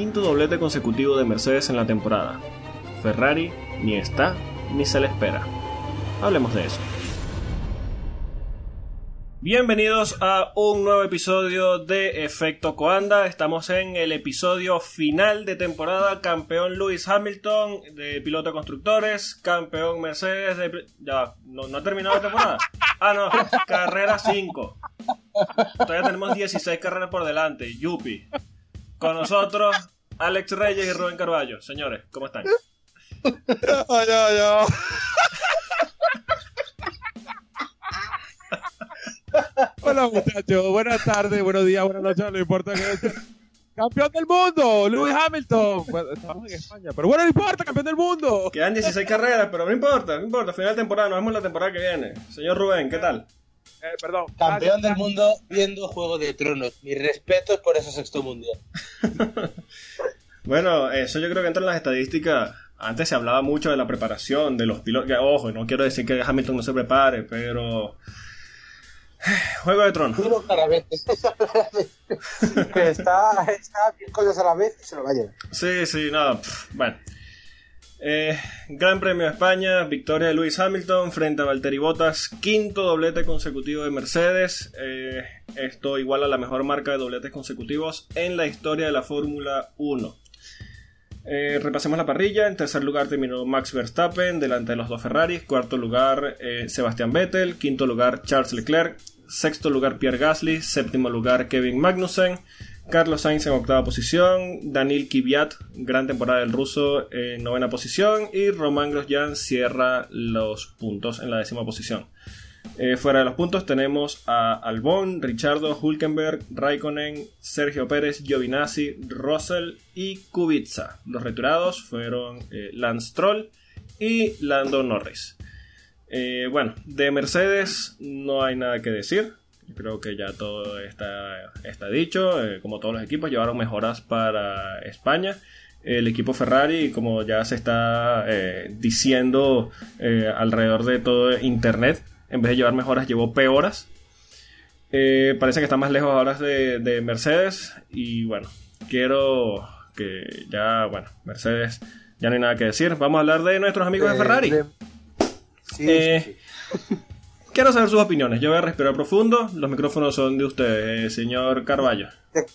quinto doblete consecutivo de Mercedes en la temporada. Ferrari ni está ni se le espera. Hablemos de eso. Bienvenidos a un nuevo episodio de Efecto Coanda. Estamos en el episodio final de temporada. Campeón Lewis Hamilton de piloto constructores. Campeón Mercedes de. Ya, no, no ha terminado la temporada. Ah, no, carrera 5. Todavía tenemos 16 carreras por delante. Yupi. Con nosotros, Alex Reyes y Rubén Carballo. Señores, ¿cómo están? Ya, ya, ya. Hola muchachos, buenas tardes, buenos días, buenas noches, no importa que sea. Campeón del mundo, Lewis Hamilton. Bueno, estamos en España, pero bueno, no importa, campeón del mundo. Quedan 16 carreras, pero no importa, no importa. Final de temporada, nos vemos la temporada que viene. Señor Rubén, ¿qué tal? Eh, perdón. Campeón del mundo viendo Juego de Tronos. Mis respetos por ese sexto mundial. Bueno, eso yo creo que entra en las estadísticas. Antes se hablaba mucho de la preparación de los pilotos. que, Ojo, no quiero decir que Hamilton no se prepare, pero. Juego de Tronos. Uno claramente. que está, está bien cosas a la vez y se lo va a llevar. Sí, sí, no. pff, bueno. Eh, Gran Premio de España, victoria de Lewis Hamilton frente a Valtteri Bottas, quinto doblete consecutivo de Mercedes. Eh, esto iguala la mejor marca de dobletes consecutivos en la historia de la Fórmula 1. Eh, repasemos la parrilla. En tercer lugar terminó Max Verstappen, delante de los dos Ferraris. Cuarto lugar eh, Sebastian Vettel. Quinto lugar Charles Leclerc. Sexto lugar Pierre Gasly. Séptimo lugar Kevin Magnussen. Carlos Sainz en octava posición. Daniel Kvyat, gran temporada del ruso, en novena posición. Y Roman Grosjean cierra los puntos en la décima posición. Eh, fuera de los puntos tenemos a Albon, Richardo, Hulkenberg, Raikkonen, Sergio Pérez, Giovinazzi, Russell y Kubica. Los retirados fueron eh, Lance Stroll y Lando Norris. Eh, bueno, de Mercedes no hay nada que decir. Creo que ya todo está, está dicho. Eh, como todos los equipos, llevaron mejoras para España. El equipo Ferrari, como ya se está eh, diciendo eh, alrededor de todo Internet, en vez de llevar mejoras, llevó peoras. Parece que está más lejos ahora de, de Mercedes. Y bueno, quiero que ya, bueno, Mercedes ya no hay nada que decir. Vamos a hablar de nuestros amigos de Ferrari. de- Sí, sí, sí. Quiero saber sus opiniones. Yo voy a respirar profundo. Los micrófonos son de usted, eh, señor Carballo. De,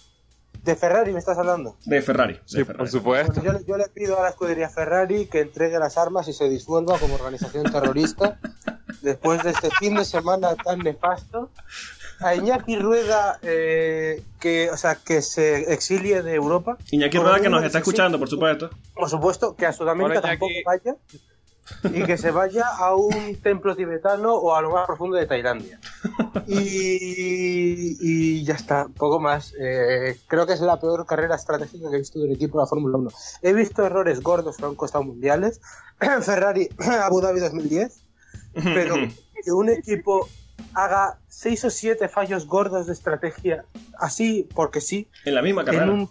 de Ferrari me estás hablando. De Ferrari. de Sí, Ferrari. por supuesto. Bueno, yo, le- yo le pido a la escudería Ferrari que entregue las armas y se disuelva como organización terrorista después de este fin de semana tan nefasto. A Iñaki Rueda eh, que, o sea, que se exilie de Europa. Iñaki Rueda, que nos está escuchando, por supuesto. Por supuesto, que a Sudamérica Hola, tampoco vaya y que se vaya a un templo tibetano o a lo más profundo de Tailandia. Y, y ya está, poco más. Eh, creo que es la peor carrera estratégica que he visto del equipo de la Fórmula 1. He visto errores gordos que han costado mundiales. Ferrari, Abu Dhabi 2010. Pero que un equipo haga seis o siete fallos gordos de estrategia así porque sí, En la misma en, carrera. un-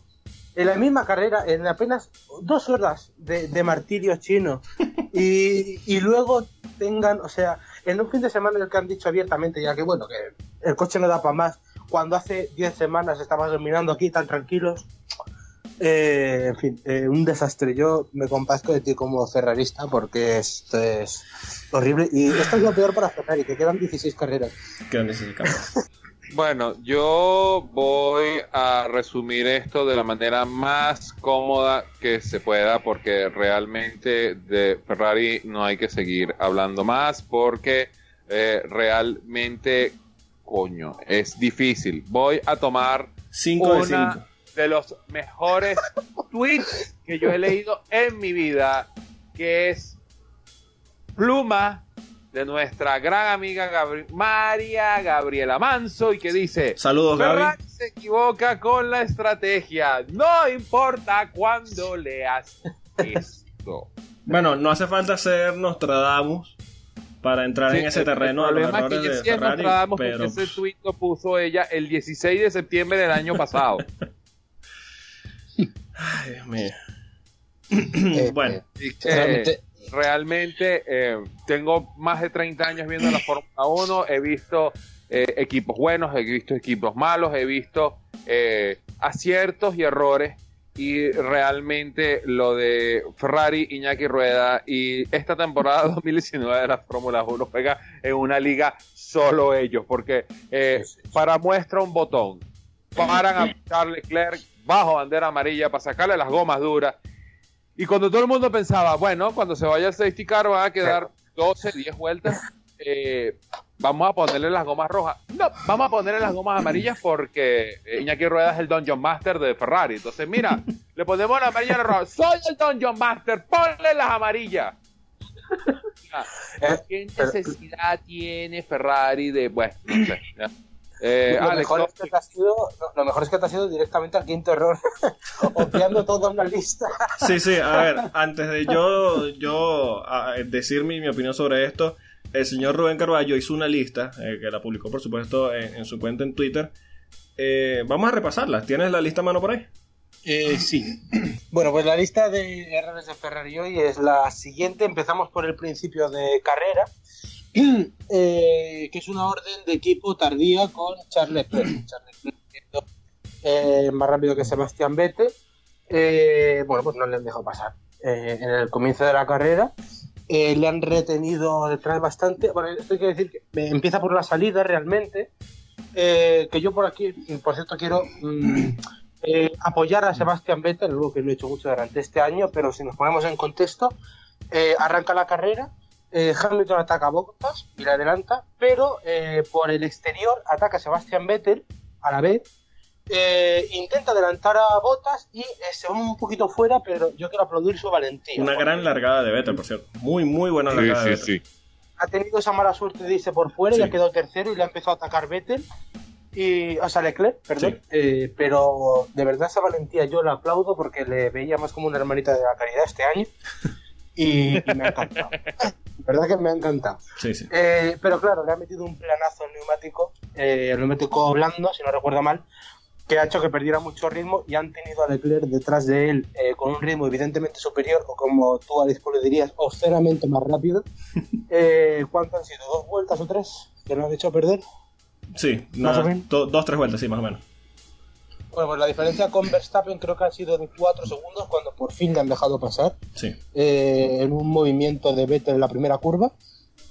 en la misma carrera, en apenas dos horas de, de martirio chino, y, y luego tengan, o sea, en un fin de semana en el que han dicho abiertamente ya que bueno, que el coche no da para más, cuando hace 10 semanas estabas dominando aquí tan tranquilos, eh, en fin, eh, un desastre. Yo me compazco de ti como ferrarista porque esto es horrible, y esto es lo peor para Ferrari, que quedan 16 carreras. Quedan 16 carreras. Bueno, yo voy a resumir esto de la manera más cómoda que se pueda porque realmente de Ferrari no hay que seguir hablando más porque eh, realmente, coño, es difícil. Voy a tomar 5 de una 5. de los mejores tweets que yo he leído en mi vida, que es pluma de nuestra gran amiga Gabri- María Gabriela Manso y que dice Saludos, Gaby. Se equivoca con la estrategia, no importa cuándo leas esto. Bueno, no hace falta ser Nostradamus para entrar Sí, en ese el- terreno el de los es que de sí Ferrari, Nostradamus porque pero ese tweet lo puso ella el 16 de septiembre del año pasado. Ay, Dios mío. Eh, Bueno. eh, realmente, eh, tengo más de 30 años viendo la Fórmula 1, he visto eh, equipos buenos, he visto equipos malos, he visto eh, aciertos y errores y realmente lo de Ferrari, Iñaki Rueda y esta temporada 2019 de la Fórmula 1 juega en una liga solo ellos, porque eh, para muestra un botón, paran a Charles Leclerc bajo bandera amarilla para sacarle las gomas duras. Y cuando todo el mundo pensaba, bueno, cuando se vaya el safety car va a quedar 12, 10 vueltas, eh, vamos a ponerle las gomas rojas. No, vamos a ponerle las gomas amarillas porque eh, Iñaki Rueda es el Dungeon Master de Ferrari. Entonces, mira, le ponemos la amarilla y la roja. Soy el Dungeon Master, ponle las amarillas. ¿Qué necesidad tiene Ferrari de, bueno, no sé. Eh, lo, mejor es que te ha sido, lo mejor es que te ha sido directamente al quinto error, obviando toda una lista. sí, sí, a ver, antes de yo, yo decir mi, mi opinión sobre esto, el señor Rubén Carballo hizo una lista, eh, que la publicó por supuesto en, su cuenta en Twitter. Eh, vamos a repasarla. ¿Tienes la lista a mano por ahí? Eh, sí. Bueno, pues la lista de errores de Ferrari hoy es la siguiente. Empezamos por el principio de carrera, que es una orden de equipo tardía con Charles Leclerc. Charles Leclerc más rápido que Sebastián Vettel. bueno, pues no le han dejado pasar en el comienzo de la carrera. Eh, le han retenido detrás bastante. Bueno, esto hay que decir que empieza por la salida realmente. Eh, que yo por aquí, por cierto, quiero mm, eh, apoyar a Sebastián Vettel, algo que lo he hecho mucho durante este año, pero si nos ponemos en contexto, arranca la carrera, Hamilton ataca a Bottas y le adelanta, pero por el exterior ataca a Sebastián Vettel a la vez eh, intenta adelantar a Botas y eh, se va un poquito fuera, pero yo quiero aplaudir su valentía. Una gran largada de Vettel, por cierto. Muy, muy buena largada de Vettel. Ha tenido esa mala suerte de irse por fuera y ha quedado tercero y le ha empezado a atacar Vettel. Y, o sea, Leclerc, perdón. Eh, pero de verdad esa valentía yo la aplaudo porque le veía más como una hermanita de la caridad este año. Y, me ha encantado. verdad que me ha encantado. pero claro, le ha metido un planazo al neumático, el neumático blando, si no recuerdo mal, que ha hecho que perdiera mucho ritmo y han tenido a Leclerc detrás de él eh, con un ritmo evidentemente superior o como tú a le dirías, obscenamente más rápido. Eh, ¿Cuánto han sido? ¿Dos vueltas o tres que nos han hecho perder? Sí, dos, tres vueltas, sí, más o menos. Bueno, pues la diferencia con Verstappen creo que ha sido de cuatro segundos cuando por fin le han dejado pasar. Sí. Eh, en un movimiento de Vettel en la primera curva.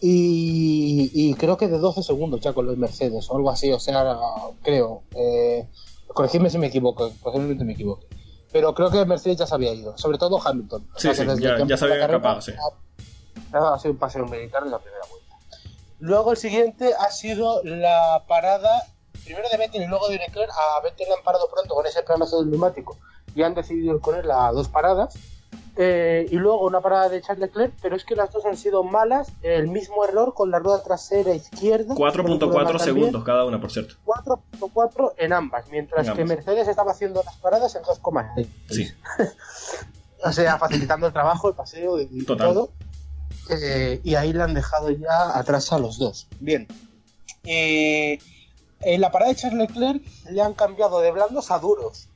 Y, y, creo que de 12 segundos ya con los Mercedes o algo así, o sea, creo. Eh, corregidme si me equivoco, posiblemente me equivoco. Pero creo que Mercedes ya se había ido, sobre todo Hamilton. Sí, sí, ya, se había escapado, sí. Ha, sido un paseo militar en la primera vuelta. Luego el siguiente ha sido la parada, primero de Vettel y luego de Leclerc. A Vettel le han parado pronto con ese planazo del neumático y han decidido poner las dos paradas. Eh, y luego una parada de Charles Leclerc, pero es que las dos han sido malas. El mismo error con la rueda trasera izquierda. 4.4 segundos cada una, por cierto. 4.4 en ambas, mientras que Mercedes estaba haciendo las paradas en 2,6. Sí. o sea, facilitando el trabajo, el paseo y todo. Eh, y ahí le han dejado ya atrás a los dos. Bien. En la parada de Charles Leclerc le han cambiado de blandos a duros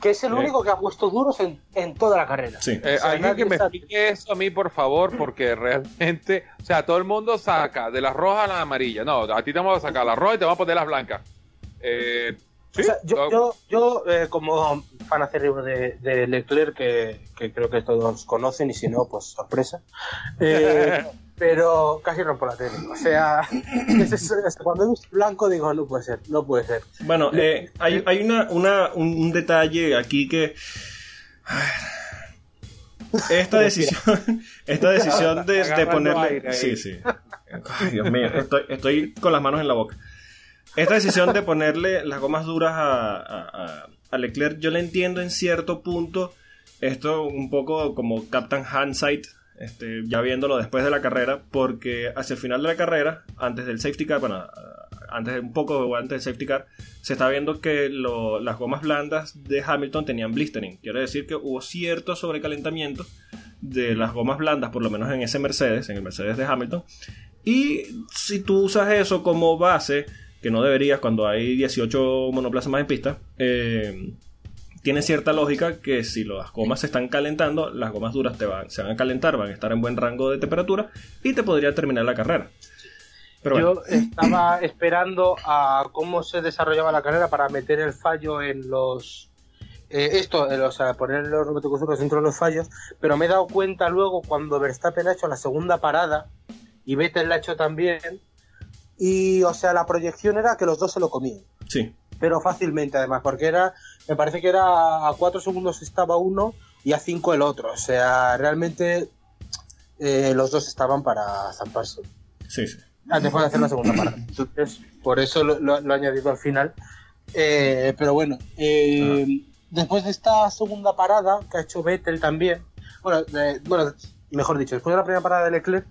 que es el único que ha puesto duros en, en toda la carrera. Sí. Eh, alguien que me explique eso a mí, por favor, porque realmente, o sea, todo el mundo saca de las rojas a las amarillas. No, a ti te vamos a sacar las rojas y te vamos a poner las blancas. Eh, ¿sí? yo, yo, yo eh, como fan acérrimo de, de Leclerc, que, que, creo que todos conocen, y si no, pues sorpresa. Pero casi rompo la tele. O sea, cuando es blanco digo, no puede ser, no puede ser. Bueno, eh, hay, hay una, una, un, detalle aquí que... Esta decisión, esta decisión de, de ponerle... Sí, sí. Ay, Dios mío, estoy, estoy con las manos en la boca. Esta decisión de ponerle las gomas duras a, a, a Leclerc, yo la entiendo en cierto punto. Esto un poco como Captain Hindsight, este, ya viéndolo después de la carrera, porque hacia el final de la carrera, antes del safety car, bueno, antes un poco antes del safety car, se está viendo que las gomas blandas de Hamilton tenían blistering. Quiere decir que hubo cierto sobrecalentamiento de las gomas blandas, por lo menos en ese Mercedes, en el Mercedes de Hamilton. Y si tú usas eso como base, que no deberías cuando hay 18 monoplazas más en pista, eh, tiene cierta lógica que si las gomas se están calentando, las gomas duras te van, se van a calentar, van a estar en buen rango de temperatura y te podría terminar la carrera. Pero Yo estaba esperando a cómo se desarrollaba la carrera para meter el fallo en los eh, esto, eh, o sea, poner los neumáticos dentro de los fallos, pero me he dado cuenta luego cuando Verstappen ha hecho la segunda parada y Vettel la ha hecho también, y o sea, la proyección era que los dos se lo comían. Sí. Pero fácilmente además, porque era, me parece que era a 4 segundos estaba uno y a 5 el otro, o sea, realmente eh, los dos estaban para zamparse. Sí, sí. Después de hacer la segunda parada. Entonces, por eso lo, lo, lo he añadido al final. Eh, pero bueno, eh, después de esta segunda parada que ha hecho Vettel también, bueno, de- bueno, mejor dicho, después de la primera parada de Leclerc,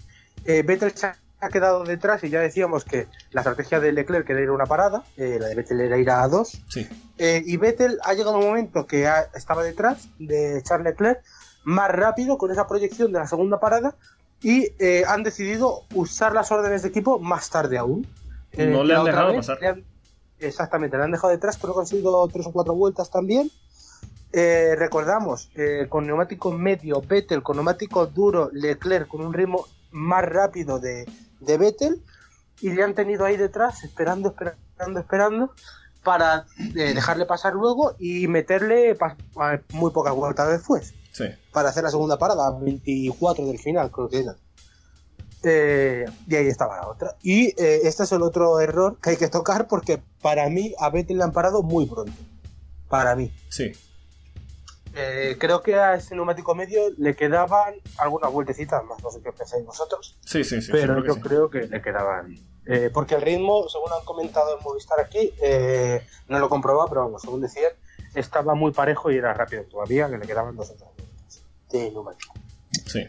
Vettel se ha quedado detrás y ya decíamos que la estrategia de Leclerc era ir a una parada, eh, la de Vettel era ir a dos, Sí. eh, y Vettel ha llegado un momento que ha- estaba detrás de Charles Leclerc más rápido con esa proyección de la segunda parada y eh, han decidido usar las órdenes de equipo más tarde aún. No le han dejado vez pasar. le han- exactamente, le han dejado detrás, pero ha conseguido tres o cuatro vueltas también. Eh, recordamos, eh, con neumático medio, Vettel, con neumático duro, Leclerc con un ritmo más rápido de, de Vettel, y le han tenido ahí detrás, esperando, esperando, esperando, para eh, dejarle pasar luego y meterle pa- muy pocas vueltas después, Sí. para hacer la segunda parada, 24 del final, creo que era. Eh, y ahí estaba la otra. Y eh, este es el otro error que hay que tocar porque para mí a Vettel le han parado muy pronto. Para mí. Sí. Eh, creo que a ese neumático medio le quedaban algunas vueltecitas más, no sé qué pensáis vosotros, Sí, sí, sí. pero yo sí. creo que le quedaban. Eh, porque el ritmo, según han comentado en Movistar aquí, eh, no lo he comprobado, pero vamos, según decían, estaba muy parejo y era rápido todavía, que le quedaban dos o tres vueltas de neumático. Sí.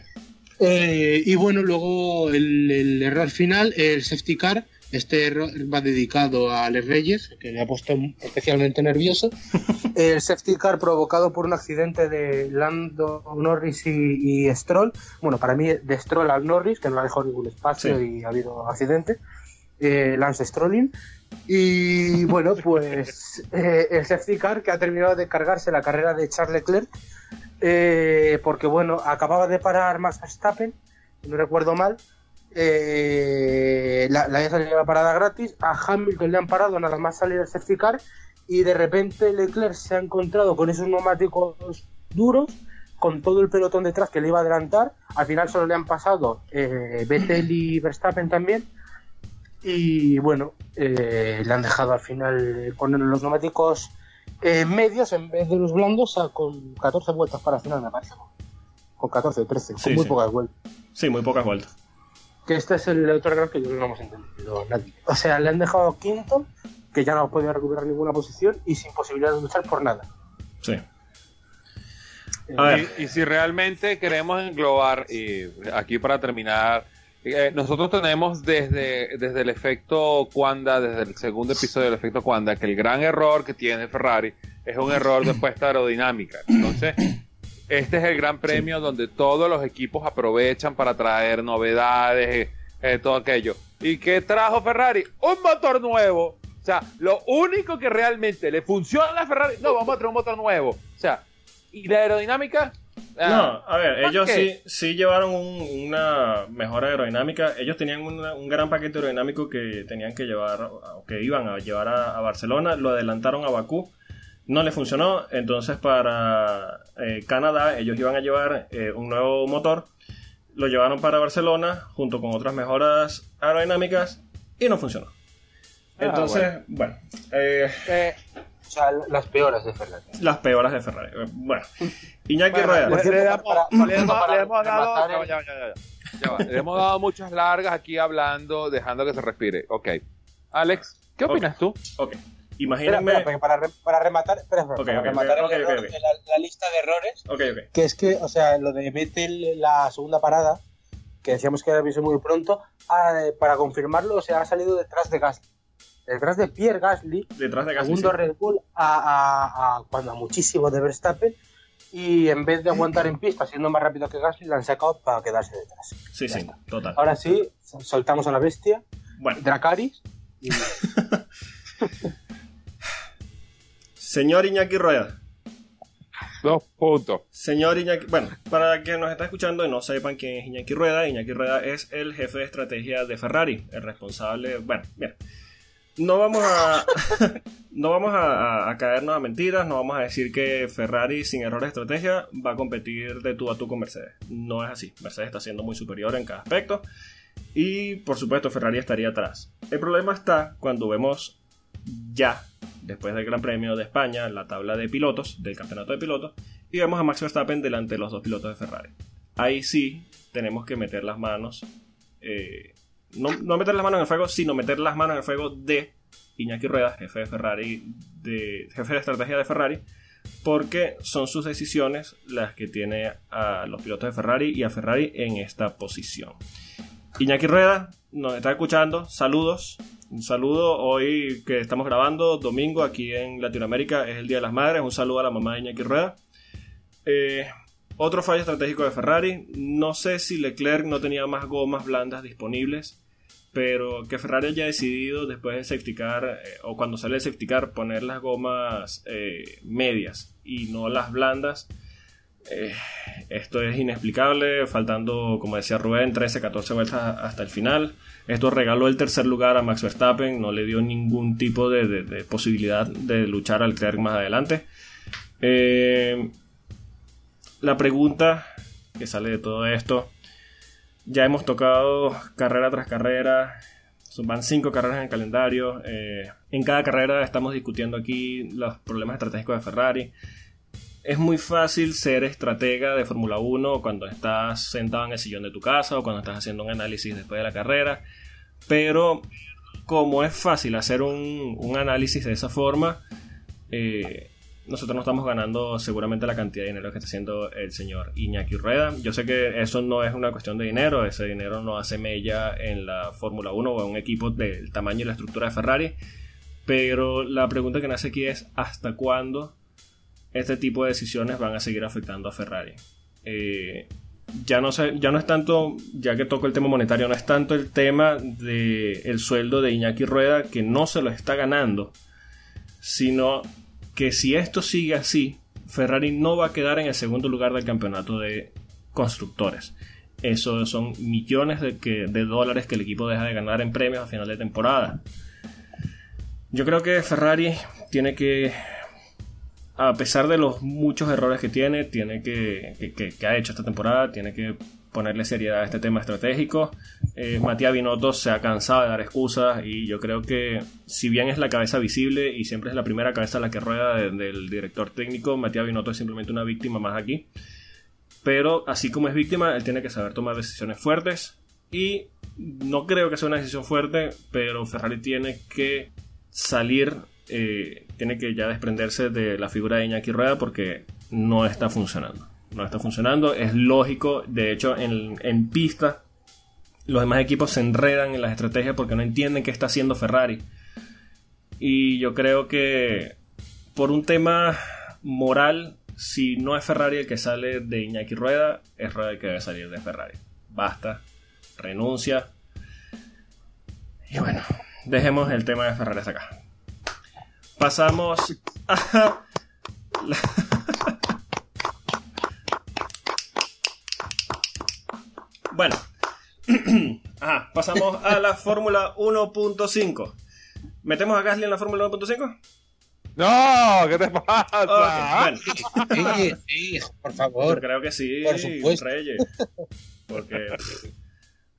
Eh, y bueno, luego el, el error final, el safety car. Este va dedicado a Alex Reyes, que le ha puesto especialmente nervioso. el safety car provocado por un accidente de Lando Norris y, y Stroll. Bueno, para mí de Stroll al Norris, que no ha dejado ningún espacio Sí. y ha habido accidente. Eh, Lance Strolling. Y bueno, pues eh, el safety car que ha terminado de cargarse la carrera de Charles Leclerc eh, porque bueno, acababa de parar Max Verstappen, no recuerdo mal, eh, la, la la parada gratis, a Hamilton le han parado nada más salir el safety car y de repente Leclerc se ha encontrado con esos neumáticos duros, con todo el pelotón detrás que le iba a adelantar, al final solo le han pasado eh, Vettel y Verstappen también y bueno, eh, le han dejado al final con los neumáticos eh, medios en vez de los blandos con 14 vueltas para final, me parece. Con 14 o 13, Sí, con muy sí. pocas vueltas. Sí, muy pocas vueltas. Que este es el otro error que yo no hemos entendido nadie. O sea, le han dejado quinto, que ya no podía recuperar ninguna posición y sin posibilidad de luchar por nada. Sí. Eh, A ver. Y, y si realmente queremos englobar, y aquí para terminar, eh, nosotros tenemos desde, desde el efecto Quanda, desde el segundo episodio del efecto Quanda, que el gran error que tiene Ferrari es un error de puesta aerodinámica. Entonces, este es el gran premio donde todos los equipos aprovechan para traer novedades, eh, todo aquello. ¿Y qué trajo Ferrari? Un motor nuevo. O sea, lo único que realmente le funciona a Ferrari, no, vamos a traer un motor nuevo. O sea, ¿y la aerodinámica? Ah, No, a ver, ¿por ellos qué? sí, sí llevaron un- una mejor aerodinámica. Ellos tenían una- un gran paquete aerodinámico que tenían que llevar, o que iban a llevar a, a Barcelona. Lo adelantaron a Bakú. No le funcionó. Entonces, para eh, Canadá, ellos iban a llevar eh, un nuevo motor. Lo llevaron para Barcelona junto con otras mejoras aerodinámicas y no funcionó. Ah, Entonces, bueno, eh, Eh, o sea, las peores de Ferrari. las peoras de Ferrari. Bueno, Iñaki bueno, Rueda. le, hemos- dado, muchas largas aquí hablando, dejando que se respire. Ok. Alex, ¿qué opinas tú? Ok, imagínenme. espera, porque para, re- para rematar, espera, espera, Ok, para ok, rematar ok, el ok, error ok. de la, la lista de errores, que es que, o sea, lo de Vettel, la segunda parada, que decíamos que era muy pronto, ah, eh, para confirmarlo, o sea, ha salido detrás de Gasly. Detrás de Pierre Gasly, Detrás de Gasly. segundo sí. Red Bull, a, a- a- cuando a muchísimo de Verstappen, y en vez de aguantar en pista siendo más rápido que Gasly, la han sacado para quedarse detrás. Sí, Ya sí, está. total. Ahora sí, soltamos a la bestia, Bueno, Dracaris, y señor Iñaki Rueda. Dos puntos. Señor Iñaki, bueno, para quien nos está escuchando y no sepan quién es Iñaki Rueda, Iñaki Rueda es el jefe de estrategia de Ferrari, el responsable, bueno, bien. no vamos a no vamos a, caernos a mentiras, no vamos a decir que Ferrari sin error de estrategia va a competir de tú a tú con Mercedes. No es así. Mercedes está siendo muy superior en cada aspecto y por supuesto Ferrari estaría atrás. El problema está cuando vemos ya después del Gran Premio de España la tabla de pilotos del campeonato de pilotos y vemos a Max Verstappen delante de los dos pilotos de Ferrari. Ahí sí tenemos que meter las manos eh, no, meter las manos en el fuego, sino meter las manos en el fuego de Iñaki Rueda, jefe de Ferrari, de, jefe de estrategia de Ferrari, porque son sus decisiones las que tiene a los pilotos de Ferrari y a Ferrari en esta posición. Iñaki Rueda nos está escuchando, saludos. Un saludo hoy que estamos grabando, domingo aquí en Latinoamérica, es el Día de las Madres. Un saludo a la mamá de Iñaki Rueda. Eh, otro fallo estratégico de Ferrari. No sé si Leclerc no tenía más gomas blandas disponibles. Pero que Ferrari haya decidido después de safety car, eh, o cuando sale el safety car, poner las gomas eh, medias y no las blandas. Eh, esto es inexplicable, faltando, como decía Rubén, 13, 14 vueltas hasta el final. Esto regaló el tercer lugar a Max Verstappen, no le dio ningún tipo de, posibilidad de luchar al Leclerc más adelante. la pregunta que sale de todo esto ya hemos tocado carrera tras carrera. Van cinco carreras en el calendario. Eh, en cada carrera estamos discutiendo aquí los problemas estratégicos de Ferrari. Es muy fácil ser estratega de Fórmula 1 cuando estás sentado en el sillón de tu casa o cuando estás haciendo un análisis después de la carrera. Pero como es fácil hacer un, análisis de esa forma, eh, nosotros no estamos ganando seguramente la cantidad de dinero que está haciendo el señor Iñaki Rueda. Yo sé que eso no es una cuestión de dinero, ese dinero no hace mella en la Fórmula 1 o en un equipo del tamaño y la estructura de Ferrari, pero la pregunta que nace aquí es ¿hasta cuándo este tipo de decisiones van a seguir afectando a Ferrari? Eh, ya no, ya no es tanto, ya que toco el tema monetario, no es tanto el tema del el sueldo de Iñaki Rueda que no se lo está ganando, sino que si esto sigue así, Ferrari no va a quedar en el segundo lugar del campeonato de constructores. Eso son millones de, de dólares que el equipo deja de ganar en premios a final de temporada. Yo creo que Ferrari tiene que, a pesar de los muchos errores que tiene, tiene que, que ha hecho esta temporada, tiene que ponerle seriedad a este tema estratégico. Eh, Matías Binotto se ha cansado de dar excusas y yo creo que si bien es la cabeza visible y siempre es la primera cabeza la que rueda del director técnico, Matías Binotto es simplemente una víctima más aquí. Pero así como es víctima, él tiene que saber tomar decisiones fuertes y no creo que sea una decisión fuerte, pero Ferrari tiene que salir, eh, tiene que ya desprenderse de la figura de Iñaki Rueda porque no está funcionando no está funcionando. Es lógico, de hecho, en, pista los demás equipos se enredan en las estrategias porque no entienden qué está haciendo Ferrari. Y yo creo que por un tema moral, si no es Ferrari el que sale de Iñaki Rueda, es Rueda el que debe salir de Ferrari. Basta, renuncia. Y bueno, dejemos el tema de Ferrari hasta acá. Pasamos a Bueno, pasamos a la Fórmula 1.5. ¿Metemos a Gasly en la Fórmula 1.5? No, ¿qué te pasa? Sí, sí, por favor. Yo creo que sí, por supuesto. Reyes. Porque,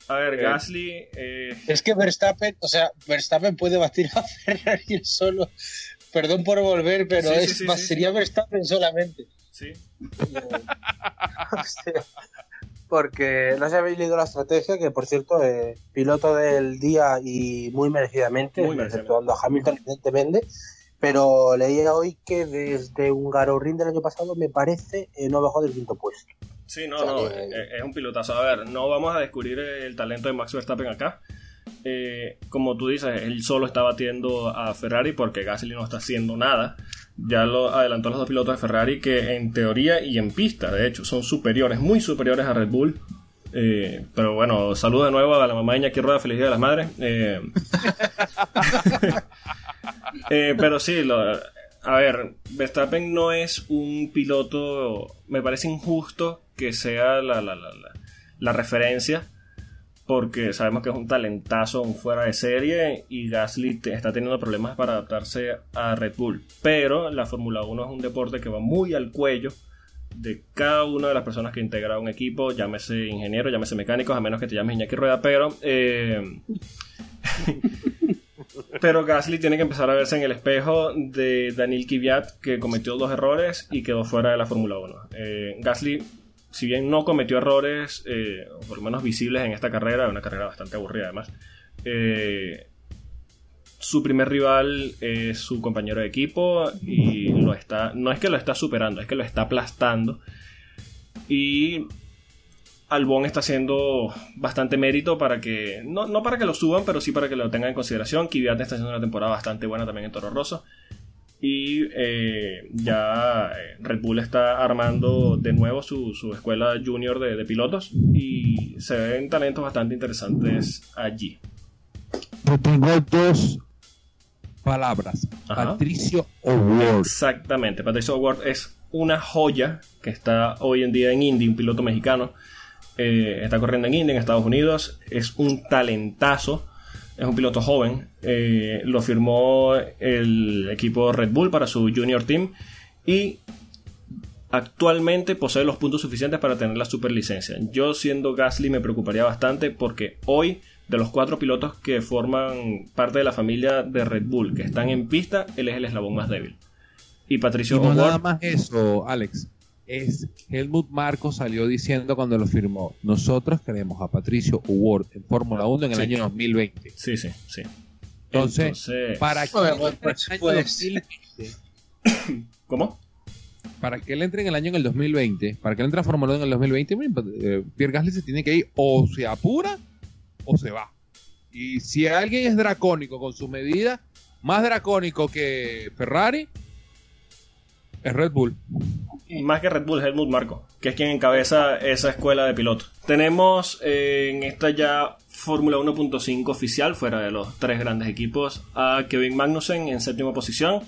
a ver, Gasly. Eh... Es que Verstappen, o sea, Verstappen puede batir a Ferrari solo. Perdón por volver, pero es, sería Verstappen solamente. Sí. porque no se habéis leído la estrategia, que por cierto, eh, piloto del día y muy merecidamente, muy exceptuando a Hamilton, evidentemente. Pero leía hoy que desde un Ring del año pasado, me parece, eh, no bajó del quinto puesto. Sí, no, no, eh, es un pilotazo. A ver, no vamos a descubrir el talento de Max Verstappen acá. Como tú dices, él solo está batiendo a Ferrari porque Gasly no está haciendo nada ya lo adelantó los dos pilotos de Ferrari que en teoría y en pista, de hecho, son superiores, muy superiores a Red Bull. Eh, pero bueno, saludo de nuevo a la mamá de Iñaki Rueda, feliz día de las madres. Eh, eh, pero sí, a ver, Verstappen no es un piloto, me parece injusto que sea la, la, la, la referencia porque sabemos que es un talentazo, un fuera de serie y Gasly está teniendo problemas para adaptarse a Red Bull. Pero la Fórmula 1 es un deporte que va muy al cuello de cada una de las personas que integra un equipo, llámese ingeniero, llámese mecánicos, a menos que te llames Iñaki Rueda, pero... Eh, pero Gasly tiene que empezar a verse en el espejo de Daniel Kvyat, que cometió dos errores y quedó fuera de la Fórmula 1. Eh, Gasly, si bien no cometió errores, eh, por lo menos visibles en esta carrera, una carrera bastante aburrida además, eh, su primer rival es su compañero de equipo y lo está, no es que lo está superando, es que lo está aplastando. Y Albón está haciendo bastante mérito para que, no, para que lo suban, pero sí para que lo tengan en consideración. Kvyat está haciendo una temporada bastante buena también en Toro Rosso. Y eh, ya eh, Red Bull está armando de nuevo su, escuela junior de, pilotos y se ven talentos bastante interesantes allí. Yo tengo dos palabras. Patricio O'Ward. Exactamente, Patricio O'Ward es una joya que está hoy en día en Indy, un piloto mexicano eh, está corriendo en India, en Estados Unidos, es un talentazo, es un piloto joven, eh, lo firmó el equipo Red Bull para su junior team y actualmente posee los puntos suficientes para tener la superlicencia. Yo siendo Gasly me preocuparía bastante porque hoy de los cuatro pilotos que forman parte de la familia de Red Bull que están en pista, él es el eslabón más débil. Y Patricio y no nada más eso, Alex es Helmut Marco salió diciendo cuando lo firmó, nosotros queremos a Patricio Ward en Fórmula 1 en el año 2020. Sí, sí, sí. Entonces, para que pues, ¿Cómo? Para que él entre en el año en el 2020, para que él entre a Fórmula 1 en el 2020, eh, Pierre Gasly se tiene que ir o se apura o se va. Y si alguien es dracónico con su medida, más dracónico que Ferrari, es Red Bull. Más que Red Bull, Helmut Marco, que es quien encabeza esa escuela de pilotos. Tenemos eh, en esta ya Fórmula 1.5 oficial, fuera de los tres grandes equipos, a Kevin Magnussen en séptima posición.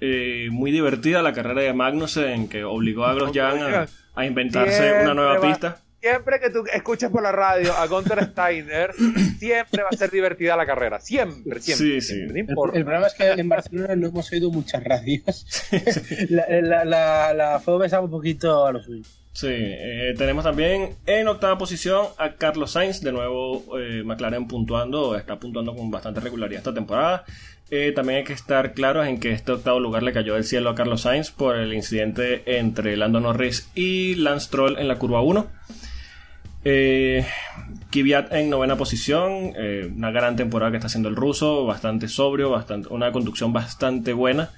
Eh, muy divertida la carrera de Magnussen, que obligó a Grosjean a, inventarse una nueva pista siempre que tú escuches por la radio a Gunther Steiner, siempre va a ser divertida la carrera. Siempre, siempre. Sí, sí. el, problema es que en Barcelona no hemos oído muchas radios. la, la, la, un poquito a lo suyo. Sí, eh, tenemos también en octava posición a Carlos Sainz, de nuevo eh, McLaren puntuando, está puntuando con bastante regularidad esta temporada. Eh, también hay que estar claros en que este octavo lugar le cayó del cielo a Carlos Sainz por el incidente entre Lando Norris y Lance Troll en la curva 1. Eh, Kvyat en novena posición, eh, una gran temporada que está haciendo el ruso, bastante sobrio, bastante, una conducción bastante buena.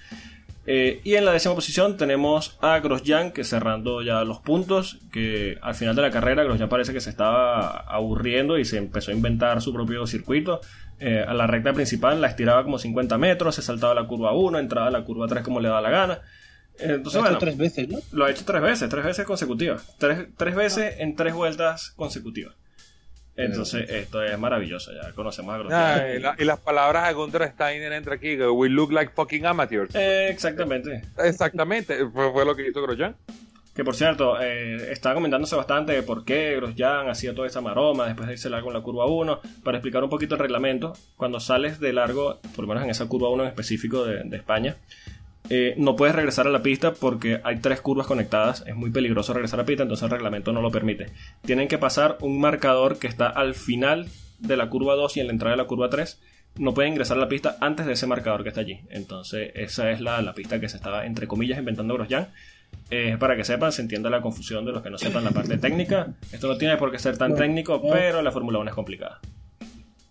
Eh, y en la décima posición tenemos a Grosjean, que cerrando ya los puntos, que al final de la carrera Grosjean parece que se estaba aburriendo y se empezó a inventar su propio circuito. Eh, a la recta principal la estiraba como 50 metros, se saltaba la curva 1, entraba a la curva 3 como le da la gana. Entonces, lo ha hecho tres veces, ¿no? Lo ha hecho tres veces, tres veces consecutivas. Tres, tres veces en tres vueltas consecutivas. Entonces, esto es maravilloso, ya conocemos a Grosjean. y, las palabras de Gunther Steiner entre aquí, we look like fucking amateurs. Eh, exactamente. Exactamente, fue, lo que hizo Grosjean. Que por cierto, eh, estaba comentándose bastante de por qué Grosjean hacía toda esa maroma después de irse largo en la curva 1. Para explicar un poquito el reglamento, cuando sales de largo, por lo menos en esa curva 1 en específico de, de España, eh, no puedes regresar a la pista porque hay tres curvas conectadas. Es muy peligroso regresar a la pista, entonces el reglamento no lo permite. Tienen que pasar un marcador que está al final de la curva 2 y en la entrada de la curva 3. No pueden ingresar a la pista antes de ese marcador que está allí. Entonces, esa es la, pista que se estaba, entre comillas, inventando Grosjean. Eh, para que sepan, se entienda la confusión de los que no sepan la parte técnica. Esto no tiene por qué ser tan técnico, pero la Fórmula 1 es complicada.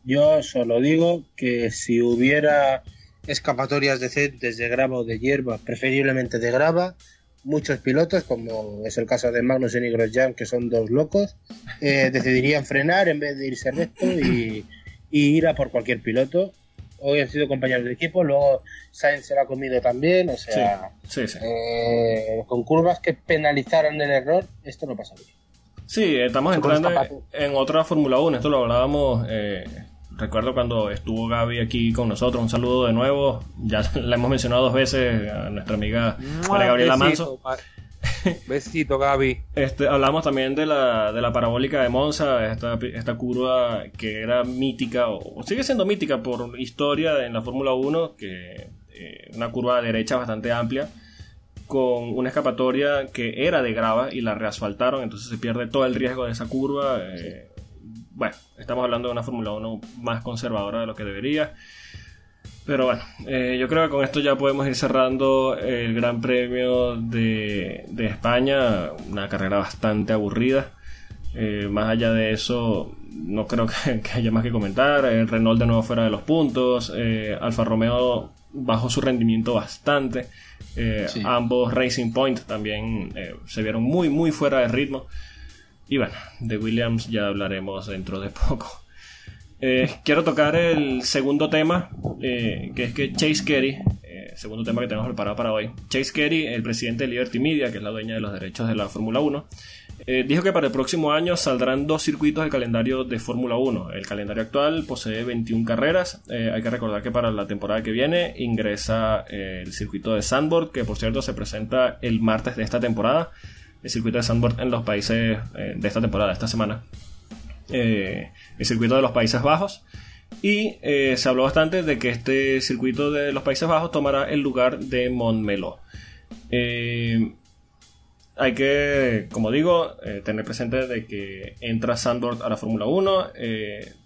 Yo solo digo que si hubiera escapatorias decentes de grava o de hierba, preferiblemente de grava. Muchos pilotos, como es el caso de Magnus y Grosjean, que son dos locos, eh, decidirían frenar en vez de irse recto y, ir a por cualquier piloto. Hoy han sido compañeros de equipo, luego Sainz se lo ha comido también, o sea, eh, con curvas que penalizaron el error, esto no pasaría. Sí, estamos entrando en, otra Fórmula 1, esto lo hablábamos eh, recuerdo cuando estuvo Gaby aquí con nosotros, un saludo de nuevo, ya la hemos mencionado dos veces a nuestra amiga María Gabriela Manso. Besito, Gaby. Este, hablamos también de la, de la parabólica de Monza, esta, esta curva que era mítica, o, sigue siendo mítica por historia en la Fórmula 1, que eh, una curva derecha bastante amplia, con una escapatoria que era de grava y la reasfaltaron, entonces se pierde todo el riesgo de esa curva. Eh, bueno, estamos hablando de una Fórmula 1 más conservadora de lo que debería. Pero bueno, eh, yo creo que con esto ya podemos ir cerrando el Gran Premio de, España, una carrera bastante aburrida. Eh, más allá de eso, no creo que, haya más que comentar. El Renault de nuevo fuera de los puntos. Eh, Alfa Romeo bajó su rendimiento bastante. Ambos Racing Point también se vieron muy, muy fuera de ritmo. Y bueno, de Williams ya hablaremos dentro de poco. Eh, quiero tocar el segundo tema, eh, que es que Chase Carey, eh, segundo tema que tenemos preparado para hoy, Chase Carey, el presidente de Liberty Media, que es la dueña de los derechos de la Fórmula 1, dijo que para el próximo año saldrán dos circuitos del calendario de Fórmula 1. El calendario actual posee 21 carreras. hay que recordar que para la temporada que viene ingresa el circuito de Sandboard, que por cierto se presenta el martes de esta temporada. El circuito de Sandboard en los países de esta temporada, esta semana. Eh, el circuito de los Países Bajos. Y eh, se habló bastante de que este circuito de los Países Bajos tomará el lugar de Montmeló. Eh, hay que, como digo, tener presente de que entra Sandboard a la Fórmula 1.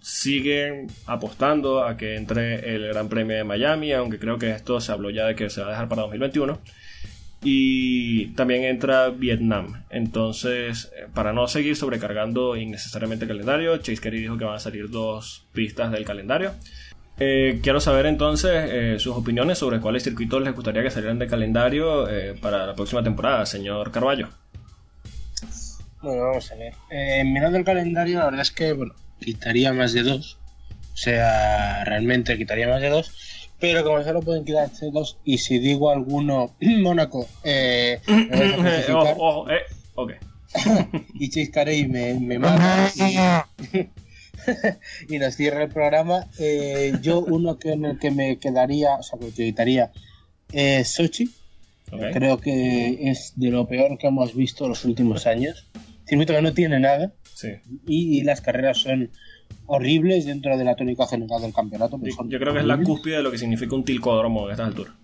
siguen apostando a que entre el Gran Premio de Miami, aunque creo que esto se habló ya de que se va a dejar para 2021 y también entra Vietnam. Entonces, eh, para no seguir sobrecargando innecesariamente el calendario, Chase Carey dijo que van a salir dos pistas del calendario. Eh, quiero saber entonces eh, sus opiniones sobre cuáles circuitos les gustaría que salieran del calendario para la próxima temporada, señor Carballo. Bueno, vamos a ver. mirando el calendario, la verdad es que bueno, quitaría más de dos. O sea, realmente quitaría más de dos pero como solo pueden quedarse dos, y si digo alguno, Mónaco, eh, me ojo, eh, ok. y Chase me, me mata y, nos cierra el programa. Eh, yo uno que en el que me quedaría, o sea, que quitaría eh, Sochi. Creo que es de lo peor que hemos visto los últimos años. Circuito que no tiene nada. Sí. y las carreras son horribles dentro de la tónica general del campeonato. Yo, creo que es la cúspide de lo que significa un tilcódromo a estas alturas.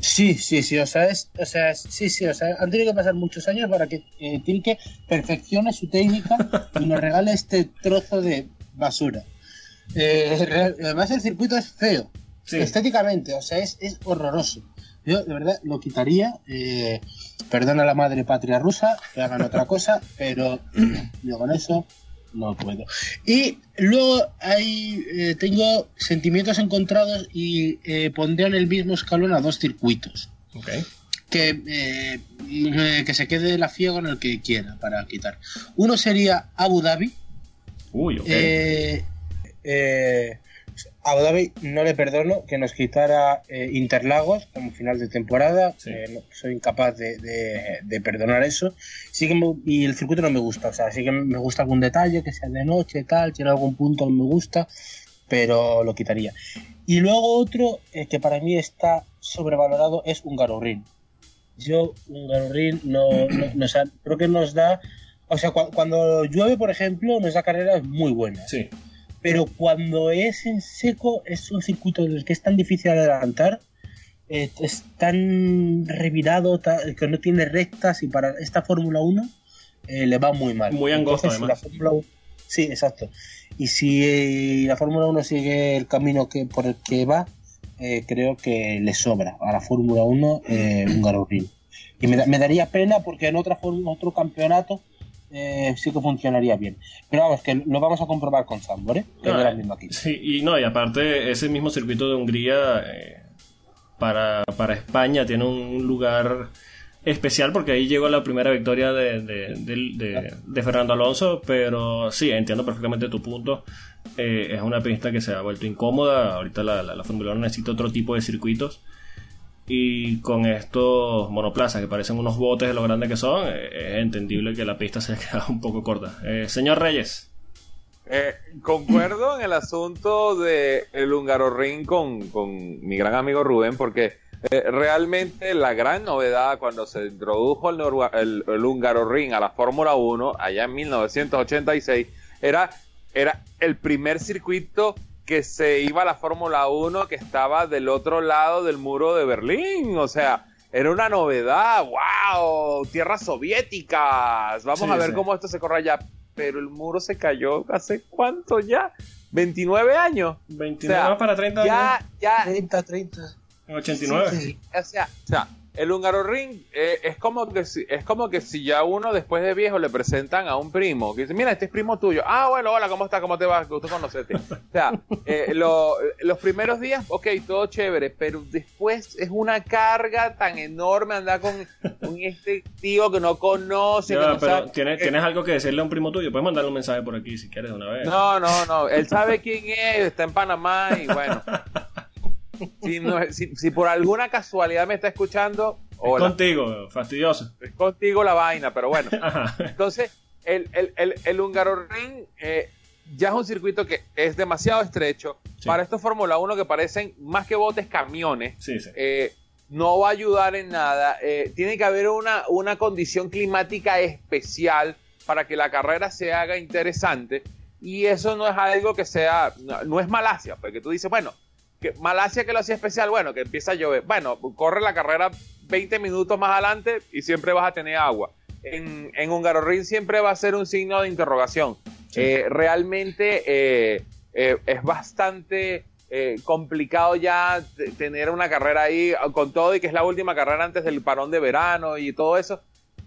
Sí, sí, sí, o sea, es, o sea, sí, sí, o sea, han tenido que pasar muchos años para que eh, Tilke perfeccione su técnica y nos regale este trozo de basura. Eh, además, el circuito es feo, estéticamente, o sea, es, es, horroroso. Yo, de verdad, lo quitaría. Eh, perdona a la madre patria rusa, que hagan otra cosa, pero yo con eso no puedo. Y luego hay, eh, tengo sentimientos encontrados y eh, en el mismo escalón a dos circuitos. Que, eh, que se quede la FIA con el que quiera para quitar. Uno sería Abu Dhabi. Uy, Abu Dhabi no le perdono que nos quitara eh, Interlagos como final de temporada. Eh, soy incapaz de, perdonar eso. Sí que y el circuito no me gusta. O sea, sí que me gusta algún detalle, que sea de noche, tal, tiene algún punto que me gusta, pero lo quitaría. Y luego otro eh, que para mí está sobrevalorado es un Ring. Yo, un Ring no, no, creo que nos da. O sea, cuando llueve, por ejemplo, nuestra carrera es muy buena. Sí pero cuando es en seco es un circuito en el que es tan difícil adelantar, eh, es tan revirado, que no tiene rectas y para esta Fórmula 1 eh, le va muy mal. Muy angosto además. sí, exacto. Y si la Fórmula 1 sigue el camino que por el que va, eh, creo que le sobra a la Fórmula 1 un Garorín. Y me, me, daría pena porque en otra otro campeonato eh, sí que funcionaría bien. Pero vamos, que lo vamos a comprobar con Sambor, ¿eh? Que no, mismo aquí. Sí, y no, y aparte, ese mismo circuito de Hungría eh, para, para, España tiene un lugar especial porque ahí llegó la primera victoria de, de, Fernando Alonso, pero sí, entiendo perfectamente tu punto. Eh, es una pista que se ha vuelto incómoda. Ahorita la, la, la Fórmula 1 necesita otro tipo de circuitos y con estos monoplazas que parecen unos botes de lo grandes que son, eh, es entendible que la pista se ha quedado un poco corta. Eh, señor Reyes. Eh, concuerdo en el asunto del el húngaro ring con, con, mi gran amigo Rubén, porque Eh, realmente la gran novedad cuando se introdujo el, el, el húngaro ring a la Fórmula 1 allá en 1986 era, era el primer circuito que se iba a la Fórmula 1 que estaba del otro lado del muro de Berlín. O sea, era una novedad. ¡Wow! Tierras soviéticas. Vamos Sí, a ver sí. cómo esto se corre allá. Pero el muro se cayó hace cuánto ya? 29 años. 29 O sea, para 30 Ya, años. ya, 30, 30. En 89. Sí, sí. o sea, o sea, el húngaro ring eh, es como que si, es como que si ya uno después de viejo le presentan a un primo que dice mira este es primo tuyo ah bueno hola cómo estás cómo te va gusto conocerte o sea eh, lo- los primeros días ok todo chévere pero después es una carga tan enorme andar con, con este tío que no conoce Ya, que no pero sabe- ¿tienes, tienes algo que decirle a un primo tuyo. Puedes mandarle un mensaje por aquí si quieres de una vez. No, no, no. Él sabe quién es, está en Panamá y bueno. Si, no- si- si por alguna casualidad me está escuchando, Es hola. contigo, fastidioso. Es contigo la vaina, pero bueno. Ajá. Entonces, el, el, el, el húngaro ring eh, ya es un circuito que es demasiado estrecho. Sí. Para estos Fórmula 1 que parecen más que botes camiones, Sí, sí. eh, no va a ayudar en nada. Eh, tiene que haber una, una condición climática especial para que la carrera se haga interesante. Y eso no es algo que sea, no, no es Malasia, porque tú dices, bueno, que Malasia que lo hacía especial, bueno, que empieza a llover. Bueno, corre la carrera 20 minutos más adelante y siempre vas a tener agua. En, en Hungaroring siempre va a ser un signo de interrogación. Sí. Eh, realmente eh, eh, es bastante complicado ya tener una carrera ahí con todo y que es la última carrera antes del parón de verano y todo eso.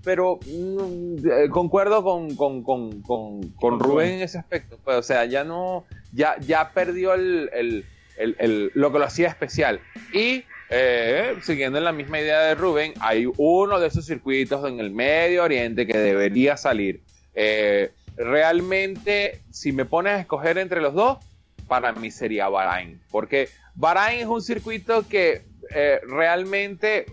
Pero mm, concuerdo con, con, con, con, Rubén Rubén. en ese aspecto. Pues, o sea, ya no, ya, ya perdió el, el, lo que lo hacía especial. Y eh, siguiendo en la misma idea de Rubén, hay uno de esos circuitos en el Medio Oriente que debería salir. Eh, realmente, si me pones a escoger entre los dos, para mí sería Bahrain. Porque Bahrain es un circuito que eh, realmente,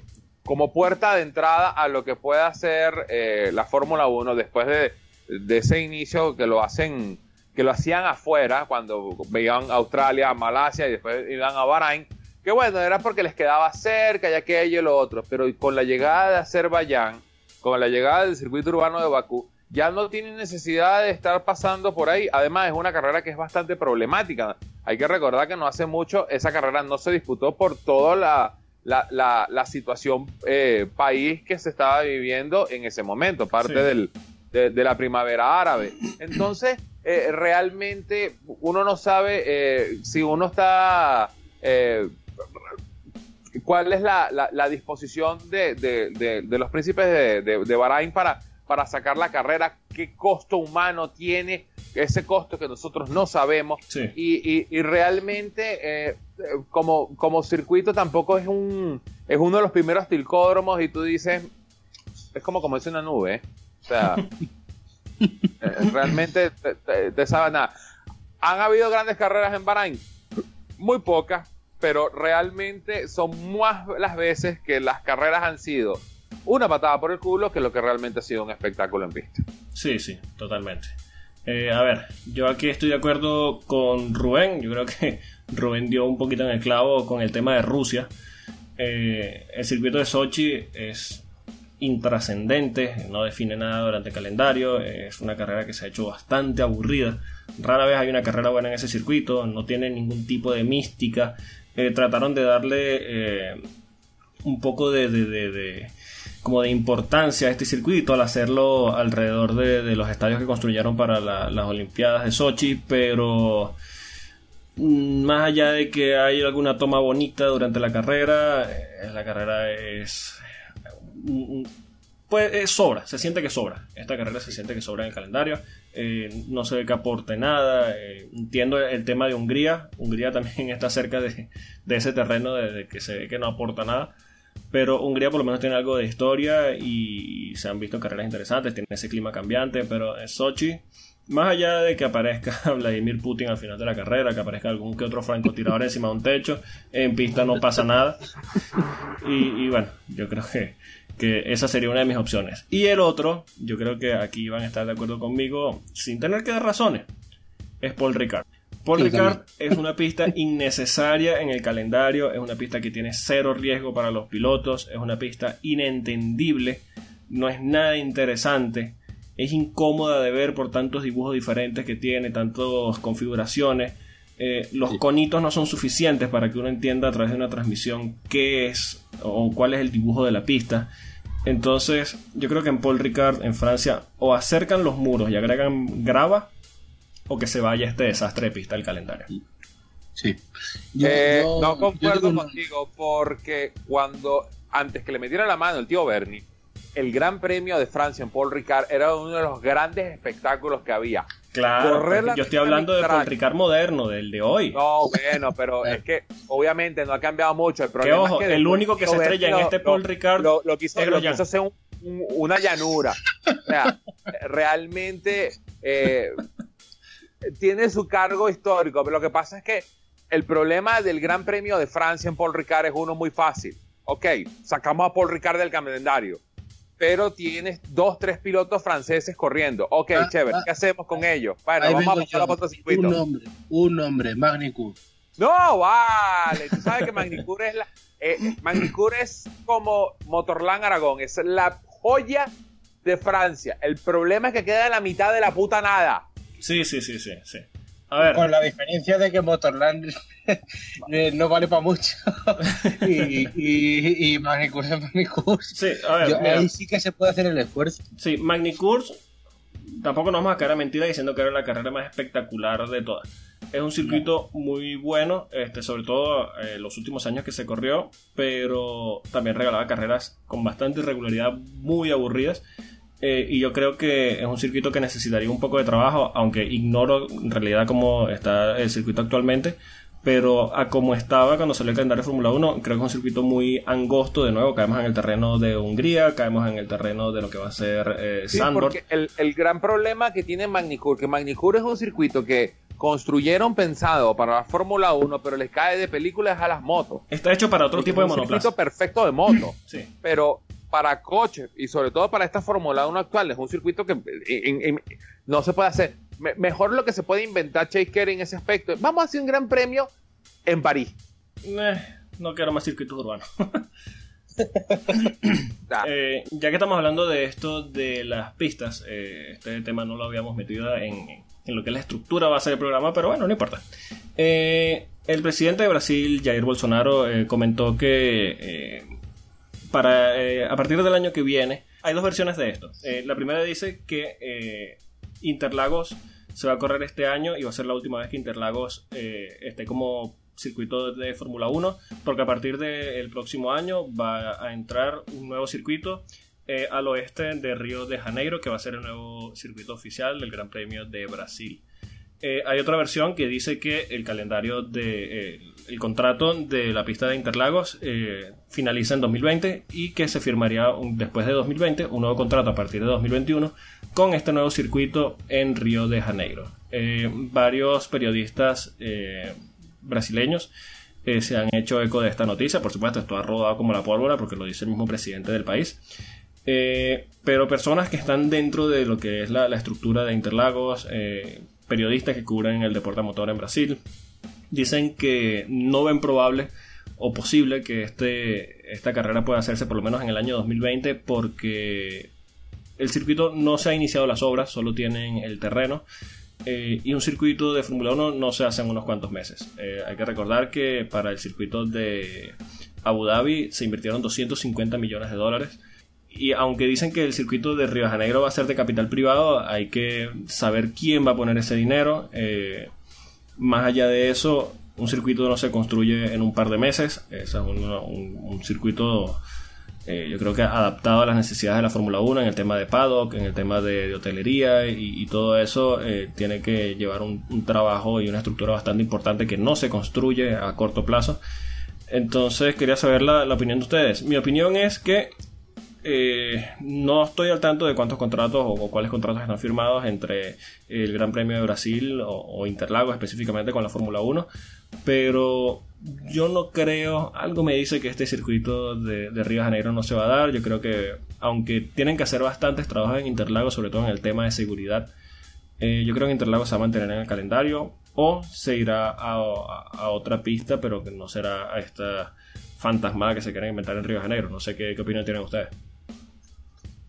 como puerta de entrada a lo que pueda eh, la Fórmula 1 después de, de ese inicio que lo hacen que lo hacían afuera cuando veían a Australia, a Malasia y después iban a Bahrain, que bueno, era porque les quedaba cerca y aquello y lo otro, pero con la llegada de Azerbaiyán, con la llegada del circuito urbano de Bakú, ya no tienen necesidad de estar pasando por ahí. Además, es una carrera que es bastante problemática. Hay que recordar que no hace mucho esa carrera no se disputó por toda la, la, la- la situación eh, país que se estaba viviendo en ese momento, parte Sí. del, de, de la primavera árabe. Entonces, eh, realmente uno no sabe eh, si uno está... eh, cuál es la, la- la disposición de, de- de- de los príncipes de, Bahrain para, para sacar la carrera, qué costo humano tiene, ese costo que nosotros no sabemos. Sí. Y, y- y realmente, eh, como, como circuito, tampoco es un es uno de los primeros tilcódromos y tú dices, es como como una nube. ¿eh? O sea, realmente te, te- te sabe nada. ¿Han habido grandes carreras en Bahrain? Muy pocas, pero realmente son más las veces que las carreras han sido una patada por el culo que lo que realmente ha sido un espectáculo en pista. Sí, sí, totalmente. Eh, a ver, yo aquí estoy de acuerdo con Rubén. Yo creo que Rubén dio un poquito en el clavo con el tema de Rusia. Eh, el circuito de Sochi es intrascendente, no define nada durante el calendario, es una carrera que se ha hecho bastante aburrida. Rara vez hay una carrera buena en ese circuito, no tiene ningún tipo de mística. Eh, trataron de darle eh, un poco de, de- de- como de importancia a este circuito al hacerlo alrededor de, los estadios que construyeron para la- las Olimpiadas de Sochi, pero mm, más allá de que hay alguna toma bonita durante la carrera, eh, la carrera es pues eh, sobra, se siente que sobra. Esta carrera se siente que sobra en el calendario. Eh, no se ve que aporte nada. Eh, entiendo el tema de Hungría. Hungría también está cerca de, de ese terreno de, de que se ve que no aporta nada. Pero Hungría por lo menos tiene algo de historia y se han visto carreras interesantes, tiene ese clima cambiante, pero en Sochi, más allá de que aparezca Vladimir Putin al final de la carrera, que aparezca algún que otro francotirador encima de un techo, en pista no pasa nada. Y, y bueno, yo creo que, que esa sería una de mis opciones. Y el otro, yo creo que aquí van a estar de acuerdo conmigo, sin tener que dar razones, es Paul Ricard. Paul Ricard también. es una pista innecesaria en el calendario, es una pista que tiene cero riesgo para los pilotos, es una pista inentendible, no es nada interesante, es incómoda de ver por tantos dibujos diferentes que tiene, tantas configuraciones. Eh, los Sí. conitos no son suficientes para que uno entienda a través de una transmisión qué es o cuál es el dibujo de la pista. Entonces, yo creo que en Paul Ricard, en Francia, o acercan los muros y agregan grava, o que se vaya este desastre de pista del calendario. Sí. Yo- Eh, yo- no concuerdo contigo porque cuando antes que le metiera la mano el tío Bernie, el Gran Premio de Francia en Paul Ricard era uno de los grandes espectáculos que había. Claro, yo estoy hablando de. Paul Ricard moderno, del de hoy. No, bueno, pero es que obviamente no ha cambiado mucho. El que problema ojo, es que el después único que se estrella en este lo- Paul Ricard lo, lo quiso, es lo quiso hacer un- un- una llanura. O sea, realmente eh, tiene su cargo histórico, pero lo que pasa es que el problema del Gran Premio de Francia en Paul Ricard es uno muy fácil. Ok, sacamos a Paul Ricard del calendario, pero tienes dos, tres pilotos franceses corriendo. Ok, Ah, chévere, ah. ¿qué hacemos con ellos? Bueno, vamos a pasar a otro circuito. Un nombre, un nombre, Magnicur. No, vale. Tú sabes que Magnicur es la. eh, Magnicur es como Motorland Aragón. Es la joya de Francia. El problema es que queda en la mitad de la puta nada. Sí, sí, sí, sí, sí. A ver, Con la diferencia de que Motorland eh, no vale para mucho. y, y, y Magnicur es Magnicur. sí, a ver, Yo- ahí sí que se puede hacer el esfuerzo. sí, Magny-Cours, tampoco nos vamos a caer a mentira diciendo que era la carrera más espectacular de todas. Es un circuito muy bueno, este, sobre todo eh, los últimos años que se corrió, pero también regalaba carreras con bastante irregularidad, muy aburridas. Eh, y yo creo que es un circuito que necesitaría un poco de trabajo, aunque ignoro en realidad cómo está el circuito actualmente. Pero a como estaba cuando salió el calendario de Fórmula 1, creo que es un circuito muy angosto. De nuevo, caemos en el terreno de Hungría, caemos en el terreno de lo que va a ser eh, Sí, porque el, el gran problema que tiene Magnicur, que Magnicur es un circuito que construyeron pensado para la Fórmula 1, pero les cae de películas a las motos. Está hecho para otro Porque tipo de es un monoplaza. circuito perfecto de moto. Sí. pero para coches y sobre todo para esta Fórmula 1 actual es un circuito que en- en- no se puede hacer. Me- mejor lo que se puede inventar Chase Carey en ese aspecto. Vamos a hacer un gran premio en París. Eh, no quiero más circuitos urbanos. Eh, ya que estamos hablando de esto de las pistas, eh, este tema no lo habíamos metido en, en lo que es la estructura base del programa, pero bueno, no importa. El presidente de Brasil, Jair Bolsonaro, comentó que para eh, a partir del año que viene hay dos versiones de esto. Eh, la primera dice que eh, Interlagos se va a correr este año y va a ser la última vez que Interlagos eh, esté como circuito de Fórmula 1, porque a partir del próximo año va a entrar un nuevo circuito al oeste de Río de Janeiro, que va a ser el nuevo circuito oficial del Gran Premio de Brasil. Eh, hay otra versión que dice que el calendario de eh, el contrato de la pista de Interlagos eh, finaliza en 2020 y que se firmaría después de 2020 un nuevo contrato a partir de 2021 con este nuevo circuito en Río de Janeiro. Varios periodistas brasileños se han hecho eco de esta noticia. Por supuesto, esto ha rodado como la pólvora porque lo dice el mismo presidente del país. Pero personas que están dentro de lo que es la, la estructura de Interlagos, periodistas que cubren el deporte motor en Brasil, dicen que no ven probable o posible que este, esta carrera pueda hacerse por lo menos en el año 2020 porque el circuito no se ha iniciado las obras, solo tienen el terreno. eh, y un circuito de Fórmula 1 no se hace en unos cuantos meses. Eh, hay que recordar que para el circuito de Abu Dhabi se invirtieron 250 millones de dólares. Y aunque dicen que el circuito de Río Janeiro va a ser de capital privado, hay que saber quién va a poner ese dinero. Eh, más allá de eso, un circuito no se construye en un par de meses. Es un, circuito, eh, yo creo que adaptado a las necesidades de la Fórmula 1 en el tema de paddock, en el tema de, de hotelería y, todo eso. eh, tiene que llevar un, trabajo y una estructura bastante importante que no se construye a corto plazo. Entonces quería saber la opinión de ustedes. Mi opinión es que eh, no estoy al tanto de cuántos contratos o, cuáles contratos están firmados entre el Gran Premio de Brasil o, o Interlagos específicamente con la Fórmula 1, pero yo no creo, algo me dice que este circuito de, de Río de Janeiro no se va a dar, yo creo que aunque tienen que hacer bastantes trabajos en Interlagos, sobre todo en el tema de seguridad, eh, yo creo que Interlagos se va a mantener en el calendario o se irá a, otra pista, pero que no será a esta fantasmada que se quieren inventar en Río de Janeiro. No sé qué opinión tienen ustedes.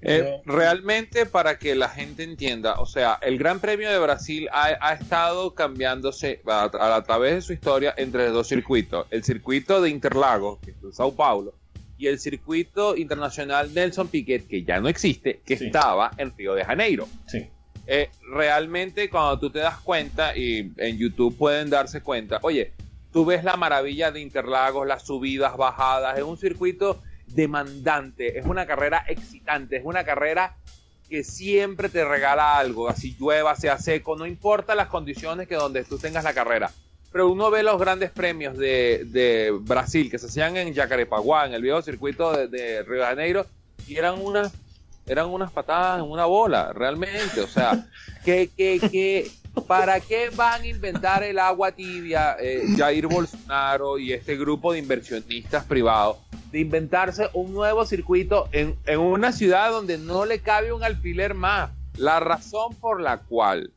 Eh, realmente para que la gente entienda, o sea, el Gran Premio de Brasil ha, ha estado cambiándose a, a- a través de su historia entre dos circuitos. El circuito de Interlagos, que es en Sao Paulo, y el circuito internacional Nelson Piquet, que ya no existe, que Sí. estaba en Río de Janeiro. Sí, Eh, realmente cuando tú te das cuenta, y en YouTube pueden darse cuenta, oye, tú ves la maravilla de Interlagos, las subidas, bajadas, es un circuito demandante, es una carrera excitante, es una carrera que siempre te regala algo, así llueva, sea seco, no importa las condiciones que donde tú tengas la carrera. Pero uno ve los grandes premios de, de Brasil que se hacían en Jacarepaguá, en el viejo circuito de, de Río de Janeiro, y eran unas, eran unas patadas en una bola, realmente. O sea, que, que, que, ¿para qué van a inventar el agua tibia eh, Jair Bolsonaro y este grupo de inversionistas privados? De inventarse un nuevo circuito en, una ciudad donde no le cabe un alfiler más. La razón por la cual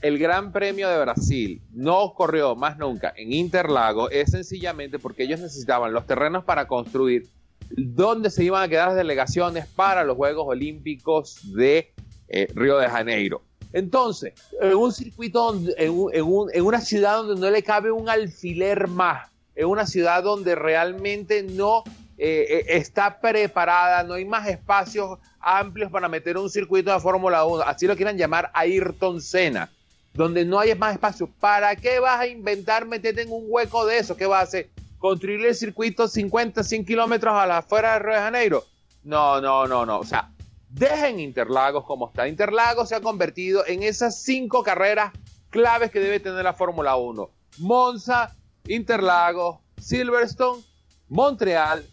el Gran Premio de Brasil no corrió más nunca en Interlago es sencillamente porque ellos necesitaban los terrenos para construir donde se iban a quedar las delegaciones para los Juegos Olímpicos de eh, Río de Janeiro. Entonces, en un circuito, donde- en, un- en un- en una ciudad donde no le cabe un alfiler más, en una ciudad donde realmente no eh, eh, está preparada, no hay más espacios amplios para meter un circuito de Fórmula 1, así lo quieran llamar Ayrton Senna, donde no hay más espacio. ¿Para qué vas a inventar meterte en un hueco de eso? ¿Qué vas a hacer? ¿Construir el circuito 50, 100 kilómetros a la afuera de Río de Janeiro? No, no, no, no. O sea, dejen Interlagos como está. Interlagos se ha convertido en esas cinco carreras claves que debe tener la Fórmula 1. Monza, Interlagos, Silverstone, Montreal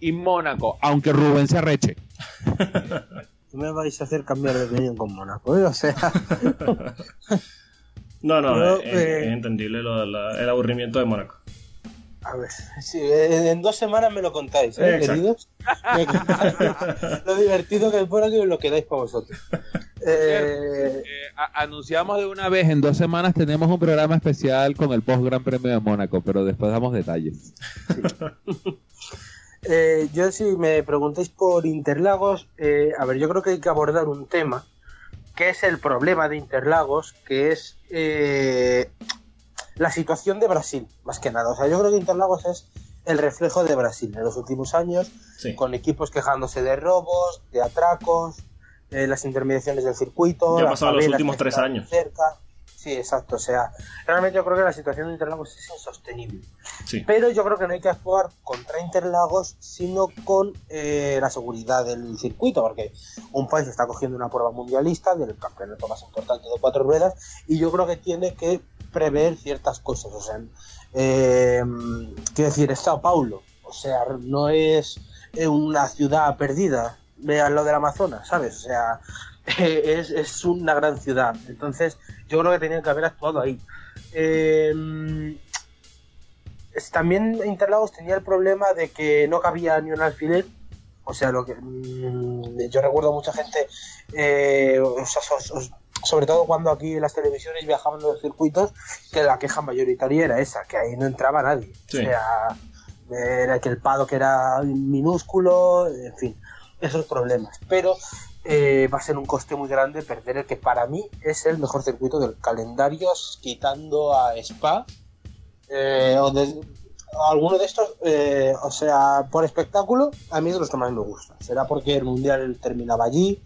y Mónaco. Aunque Rubén se arreche. ¿Qué me vais a hacer cambiar de opinión con Mónaco? eh? O sea, No, no, es, eh, es entendible lo de la- el aburrimiento de Mónaco. A ver, sí, en, dos semanas me lo contáis, ¿eh, queridos? Me contáis lo divertido que es Mónaco y lo quedáis para vosotros. Eh, Eh, anunciamos de una vez en dos semanas tenemos un programa especial con el post Gran Premio de Mónaco, pero después damos detalles. Eh, yo si me preguntáis por Interlagos, eh, a ver, yo creo que hay que abordar un tema que es el problema de Interlagos, que es eh, la situación de Brasil, más que nada. O sea, yo creo que Interlagos es el reflejo de Brasil en los últimos años, Sí. con equipos quejándose de robos, de atracos, eh, las intermediaciones del circuito. Ya ha las pasado los últimos tres años. Cerca. Sí, exacto. O sea, realmente yo creo que la situación de Interlagos es insostenible. Sí. Pero yo creo que no hay que actuar contra Interlagos, sino con eh, la seguridad del circuito, porque un país está cogiendo una prueba mundialista del campeonato más importante de cuatro ruedas, y yo creo que tiene que prever ciertas cosas. O sea, eh, quiero decir, es Paulo, o sea, no es eh, una ciudad perdida, vean lo del Amazonas, ¿sabes? O sea, es, es una gran ciudad. Entonces, yo creo que tenían que haber actuado ahí. Es- también Interlagos tenía el problema de que no cabía ni un alfiler. O sea, lo que mm, yo recuerdo mucha gente, eh, o sea, so- so- sobre todo cuando aquí en las televisiones viajaban los circuitos, que la queja mayoritaria era esa, que ahí no entraba nadie. Sí. O sea, era que el pado que era minúsculo, en fin, esos problemas. Pero eh, va a ser un coste muy grande perder el que para mí es el mejor circuito del calendario, quitando a Spa. Eh, o de- alguno de estos, eh, o sea, por espectáculo, a mí es de los que más me gusta. Será porque el mundial terminaba allí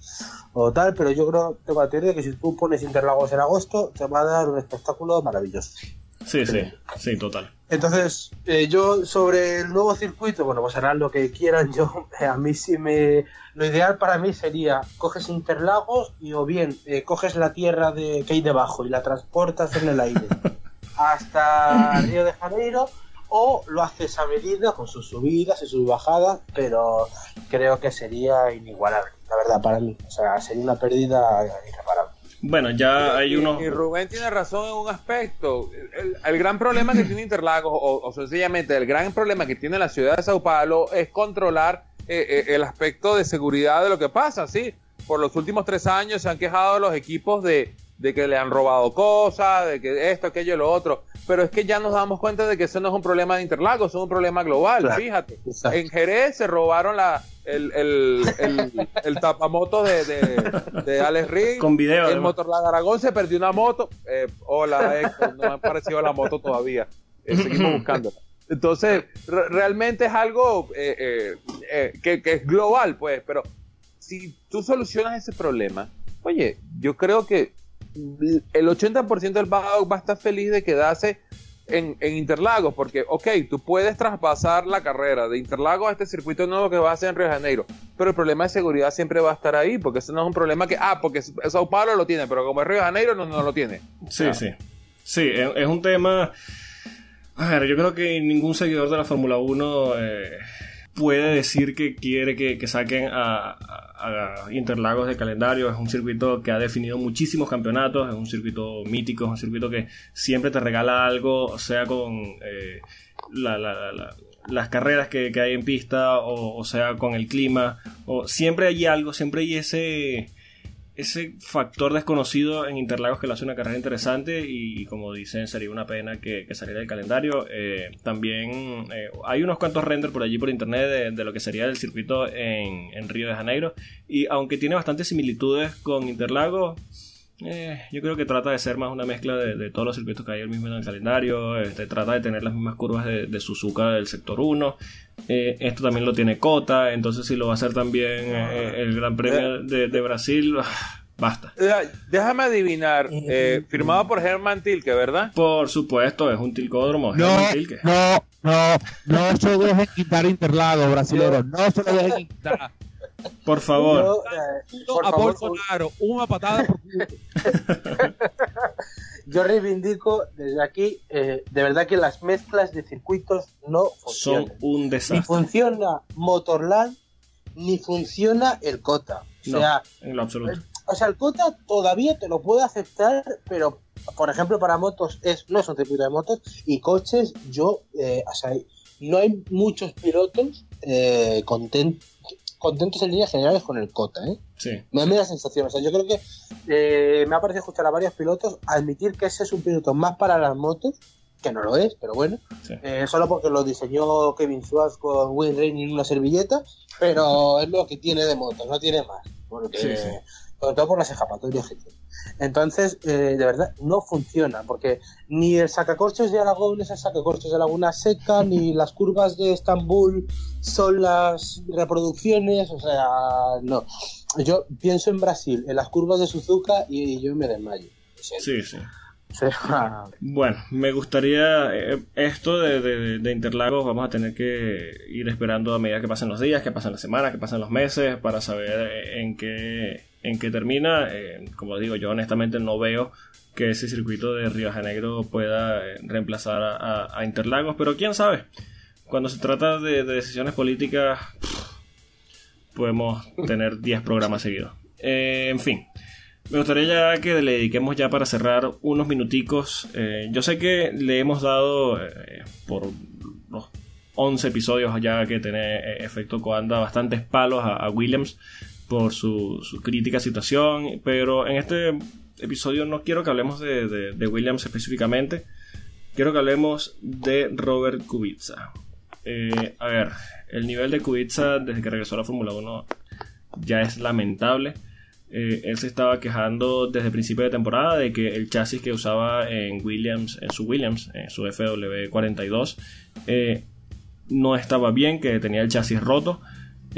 o tal, pero yo creo, tengo la teoría de que si tú pones Interlagos en agosto, te va a dar un espectáculo maravilloso. Sí, sí, sí, total. Entonces, eh, yo sobre el nuevo circuito, bueno, pues harán lo que quieran. Yo, a mí sí me. Lo ideal para mí sería: coges Interlagos y o bien eh, coges la tierra de, que hay debajo y la transportas en el aire hasta Río de Janeiro, o lo haces a medida con sus subidas y sus bajadas, pero creo que sería inigualable, la verdad, para mí. O sea, sería una pérdida irreparable. Bueno, ya hay y, unos... y Rubén tiene razón en un aspecto. El, el gran problema que tiene Interlagos, o, o sencillamente el gran problema que tiene la ciudad de Sao Paulo, es controlar eh, eh, el aspecto de seguridad de lo que pasa, ¿sí? Por los últimos tres años se han quejado los equipos de, de que le han robado cosas, de que esto, aquello, lo otro. Pero es que ya nos damos cuenta de que eso no es un problema de Interlagos, es un problema global, Claro. fíjate. Exacto. En Jerez se robaron la, el, el, el, el tapamoto de, de, de Alex Ring. Con video, El además. Motorland de Aragón se perdió una moto. Eh, hola, Héctor, no me ha aparecido la moto todavía. Eh, seguimos buscándola. Entonces, re- realmente es algo eh, eh, eh, que, que es global, pues. Pero si tú solucionas ese problema, oye, yo creo que el 80% del paddock va a estar feliz de quedarse en, en Interlagos, porque, ok, tú puedes traspasar la carrera de Interlagos a este circuito nuevo que va a ser en Río de Janeiro, pero el problema de seguridad siempre va a estar ahí, porque eso no es un problema que, ah, porque Sao Paulo lo tiene, pero como es Río de Janeiro no, no lo tiene. Sí, Ah. sí. Sí, es, es un tema. A ver, yo creo que ningún seguidor de la Fórmula 1 eh, puede decir que quiere que, que saquen a, Interlagos de calendario. Es un circuito que ha definido muchísimos campeonatos, es un circuito mítico, es un circuito que siempre te regala algo, sea, con eh, la- las carreras que, que hay en pista, o, o sea, con el clima, o siempre hay algo, siempre hay ese ese factor desconocido en Interlagos que le hace una carrera interesante y, como dicen sería una pena que, saliera del calendario. Eh, también eh, hay unos cuantos renders por allí por internet de, de lo que sería el circuito en, en Río de Janeiro y aunque tiene bastantes similitudes con Interlagos eh, yo creo que trata de ser más una mezcla de, de todos los circuitos que hay el mismo en el calendario. Este, trata de tener las mismas curvas de, de Suzuka del sector 1. Eh, esto también lo tiene Cota. Entonces, si lo va a hacer también eh, el Gran Premio de, de Brasil, ah, basta. Eh, Déjame adivinar, eh, firmado por Herman Tilke, ¿verdad? Por supuesto, es un tilcódromo. No, Herman Tilke. no, no, no se dejen quitar Interlagos, brasileños. No se lo dejen quitar. Por favor. Yo, eh, por a favor, Bolsonaro, una patada por yo reivindico desde aquí, eh, de verdad que las mezclas de circuitos no son funcionan. un Ni desastre. funciona Motorland, ni funciona el Cota. O No, sea, en lo absoluto. o sea, el Cota todavía te lo puedo aceptar, pero por ejemplo para motos es no es un circuito de motos y coches yo, eh, o sea, no hay muchos pilotos eh, content- contentos en líneas generales con el Cota, ¿eh? Sí. Me da la sensación, o sea, yo creo que eh, me ha parecido escuchar a varios pilotos admitir que ese es un piloto más para las motos, que no lo es, pero bueno, Sí. eh, solo porque lo diseñó Kevin Schwartz con Wayne Rainey en una servilleta, pero es lo que tiene de motos, no tiene más, porque, Sí, sí. sobre todo por las escapatorias que tiene. Entonces, eh, de verdad, no funciona, porque ni el sacacorchos de Aragón es el sacacorchos de Laguna Seca, ni las curvas de Estambul son las reproducciones, o sea, no. Yo pienso en Brasil, en las curvas de Suzuka, y yo me desmayo. Sí, sí. Sea, Bueno, me gustaría eh, esto de, de- de Interlagos, vamos a tener que ir esperando a medida que pasen los días, que pasen las semanas, que pasen los meses, para saber eh, en qué, en qué termina. Eh, como digo, yo honestamente no veo que ese circuito de Río Janeiro pueda eh, reemplazar a, a- a Interlagos, pero quién sabe. Cuando se trata de, de decisiones políticas, podemos tener 10 programas seguidos. Eh, en fin. Me gustaría ya que le dediquemos ya para cerrar unos minuticos. Yo sé que le hemos dado por los 11 episodios ya que tiene efecto Coanda bastantes palos a, a Williams por su, su crítica situación, pero en este episodio no quiero que hablemos de, de- Williams específicamente, quiero que hablemos de Robert Kubica. Eh, a ver, el nivel de Kubica desde que regresó a la Fórmula 1 ya es lamentable. Eh, él se estaba quejando desde principio de temporada de que el chasis que usaba en Williams, en su Williams, en su FW42, eh, no estaba bien, que tenía el chasis roto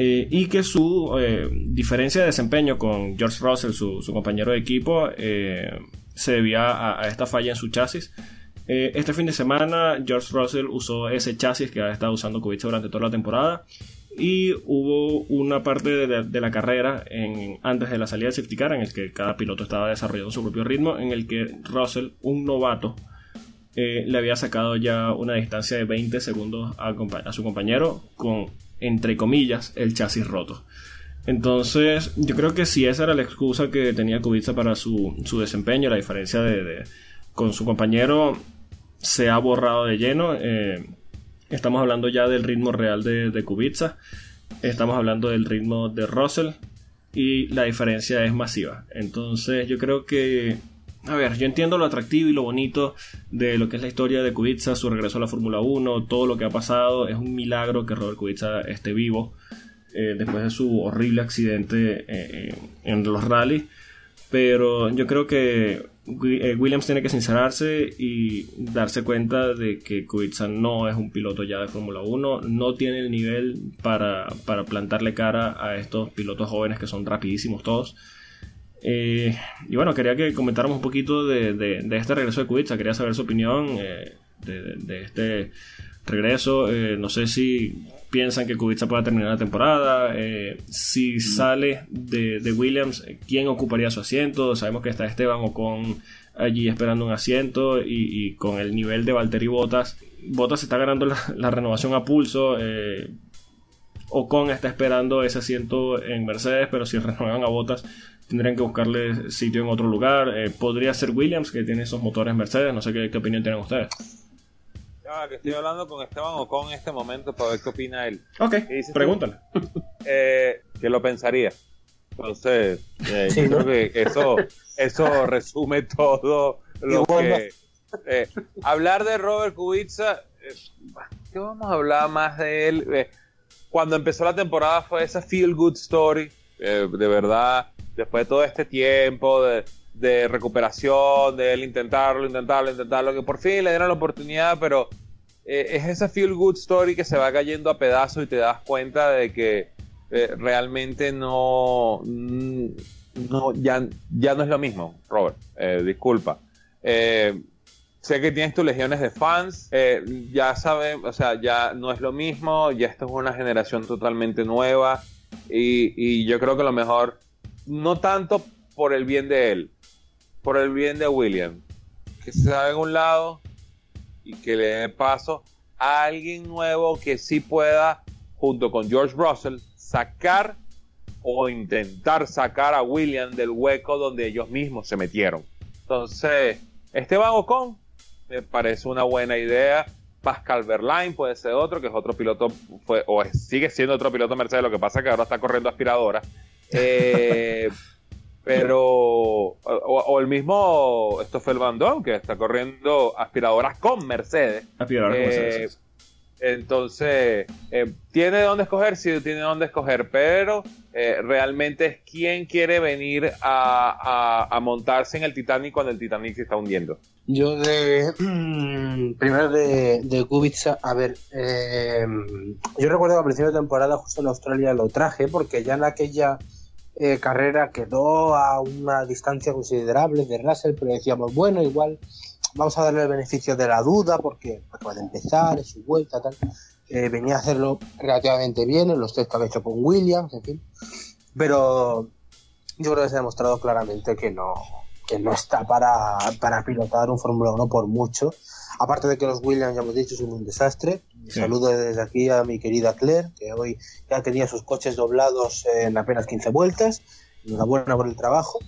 eh, y que su eh, diferencia de desempeño con George Russell, su, compañero de equipo, eh, se debía a, esta falla en su chasis. Este fin de semana George Russell usó ese chasis que ha estado usando Kubica durante toda la temporada y hubo una parte de, de- de la carrera en, antes de la salida del safety car en el que cada piloto estaba desarrollando su propio ritmo en el que Russell, un novato, le había sacado ya una distancia de 20 segundos a, a su compañero con, entre comillas, el chasis roto. Entonces, yo creo que si esa era la excusa que tenía Kubica para su, su desempeño, la diferencia de, con su compañero se ha borrado de lleno. eh, estamos hablando ya del ritmo real de, de Kubica, estamos hablando del ritmo de Russell y la diferencia es masiva. Entonces, yo creo que a ver, yo entiendo lo atractivo y lo bonito de lo que es la historia de Kubica, su regreso a la Fórmula 1, todo lo que ha pasado. Es un milagro que Robert Kubica esté vivo eh, después de su horrible accidente eh, en los rallies. Pero yo creo que eh, Williams tiene que sincerarse y darse cuenta de que Kubica no es un piloto ya de Fórmula 1, no tiene el nivel para, para plantarle cara a estos pilotos jóvenes que son rapidísimos todos. Eh, y bueno, quería que comentáramos un poquito de, de, este regreso de Kubica, quería saber su opinión eh, de, de, este regreso. Eh, no sé si piensan que Kubica pueda terminar la temporada. si sale de, Williams, ¿quién ocuparía su asiento? Sabemos que está Esteban o con allí esperando un asiento y, con el nivel de Valtteri Bottas. Bottas está ganando la, la renovación a pulso. Ocon está esperando ese asiento en Mercedes, pero si renuevan a Bottas tendrían que buscarle sitio en otro lugar. Eh, podría ser Williams, que tiene esos motores Mercedes. No sé qué, opinión tienen ustedes. Ya, que estoy hablando con Esteban Ocon en este momento para ver qué opina él. Ok, pregúntale. Eh, que lo pensaría. Entonces, eh, yo creo que eso, eso resume todo lo que... hablar de Robert Kubica, ¿qué vamos a hablar más de él? cuando empezó la temporada fue esa feel good story, de verdad después de todo este tiempo de, recuperación, de él intentarlo, intentarlo, intentarlo, que por fin le dieron la oportunidad, pero eh, es esa feel good story que se va cayendo a pedazos y te das cuenta de que eh, realmente no, no ya, ya no es lo mismo, Robert, eh, disculpa. sé que tienes tus legiones de fans, ya sabes, o sea, ya no es lo mismo, ya esto es una generación totalmente nueva y yo creo que lo mejor no tanto por el bien de él, por el bien de William, que se haga en un lado y que le dé paso a alguien nuevo que sí pueda, junto con George Russell, sacar o intentar sacar a William del hueco donde ellos mismos se metieron. Entonces, Esteban Ocon me parece una buena idea. Pascal Verlaine puede ser otro, que es otro piloto, fue, o sigue siendo otro piloto Mercedes, lo que pasa es que ahora está corriendo aspiradora. Eh, pero, o, el mismo Stoffel Van que está corriendo aspiradoras con Mercedes. Aspiradoras con Mercedes. Eh, entonces, eh, tiene dónde escoger, sí, tiene dónde escoger, pero realmente es quien quiere venir a, montarse en el Titanic cuando el Titanic se está hundiendo. Yo de. primero de, de Kubica, a ver. yo recuerdo que a principio de temporada, justo en Australia, lo traje, porque ya en aquella eh, carrera quedó a una distancia considerable de Russell, pero decíamos, bueno, igual vamos a darle el beneficio de la duda porque acaba de empezar, es su vuelta, tal. Eh, venía a hacerlo relativamente bien en los test que había hecho con Williams, en fin. Pero yo creo que se ha demostrado claramente que no, que no está para, para pilotar un Fórmula 1 por mucho. Aparte de que los Williams, ya hemos dicho, son un desastre. Saludo desde aquí a mi querida Claire, que hoy ya tenía sus coches doblados en apenas 15 vueltas. Enhorabuena por el trabajo.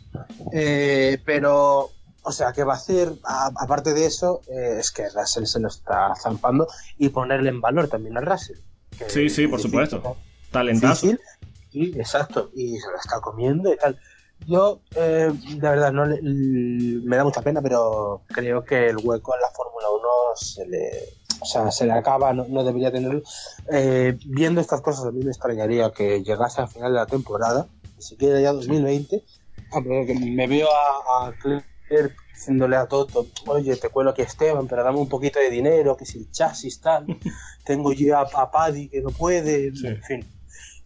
Eh, pero, o sea, ¿qué va a hacer? aparte de eso, eh, es que Russell se lo está zampando y ponerle en valor también a Russell. sí, sí, por supuesto. Talentazo. Sí, exacto. Y se lo está comiendo y tal. Yo, eh, de verdad, no me da mucha pena, pero creo que el hueco en la Fórmula 1 se le, o sea, se le acaba, no, debería tenerlo. Eh, viendo estas cosas, a mí me extrañaría que llegase al final de la temporada, ni siquiera ya 2020. Ah, me veo a, a Claire diciéndole a Toto, oye, te cuelo aquí Esteban, pero dame un poquito de dinero, que si el chasis tal, tengo yo a, a Paddy que no puede, en fin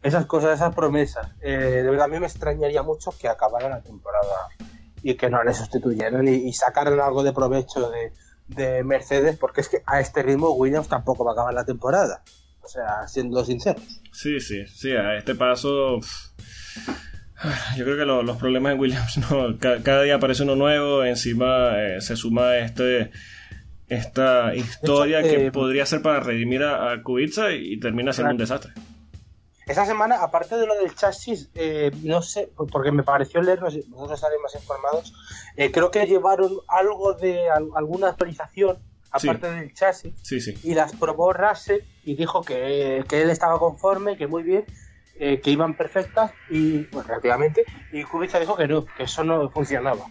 esas cosas, esas promesas. Eh, de verdad, a mí me extrañaría mucho que acabara la temporada y que no le sustituyeran y, sacaran algo de provecho de, Mercedes, porque es que a este ritmo Williams tampoco va a acabar la temporada. O sea, siendo sinceros. Sí, sí, sí, a este paso. Yo creo que los problemas de Williams, no, cada, día aparece uno nuevo, encima eh, se suma este esta historia que eh, podría ser para redimir a, a Kubica y, termina siendo un desastre. Esa semana, aparte de lo del chasis, eh, no sé, porque me pareció leer, vosotros estaréis más informados, eh, creo que llevaron algo de alguna actualización aparte del chasis y las probó Russell y dijo que, él estaba conforme, que muy bien, eh, que iban perfectas y pues relativamente y Kubica dijo que no, que eso no funcionaba.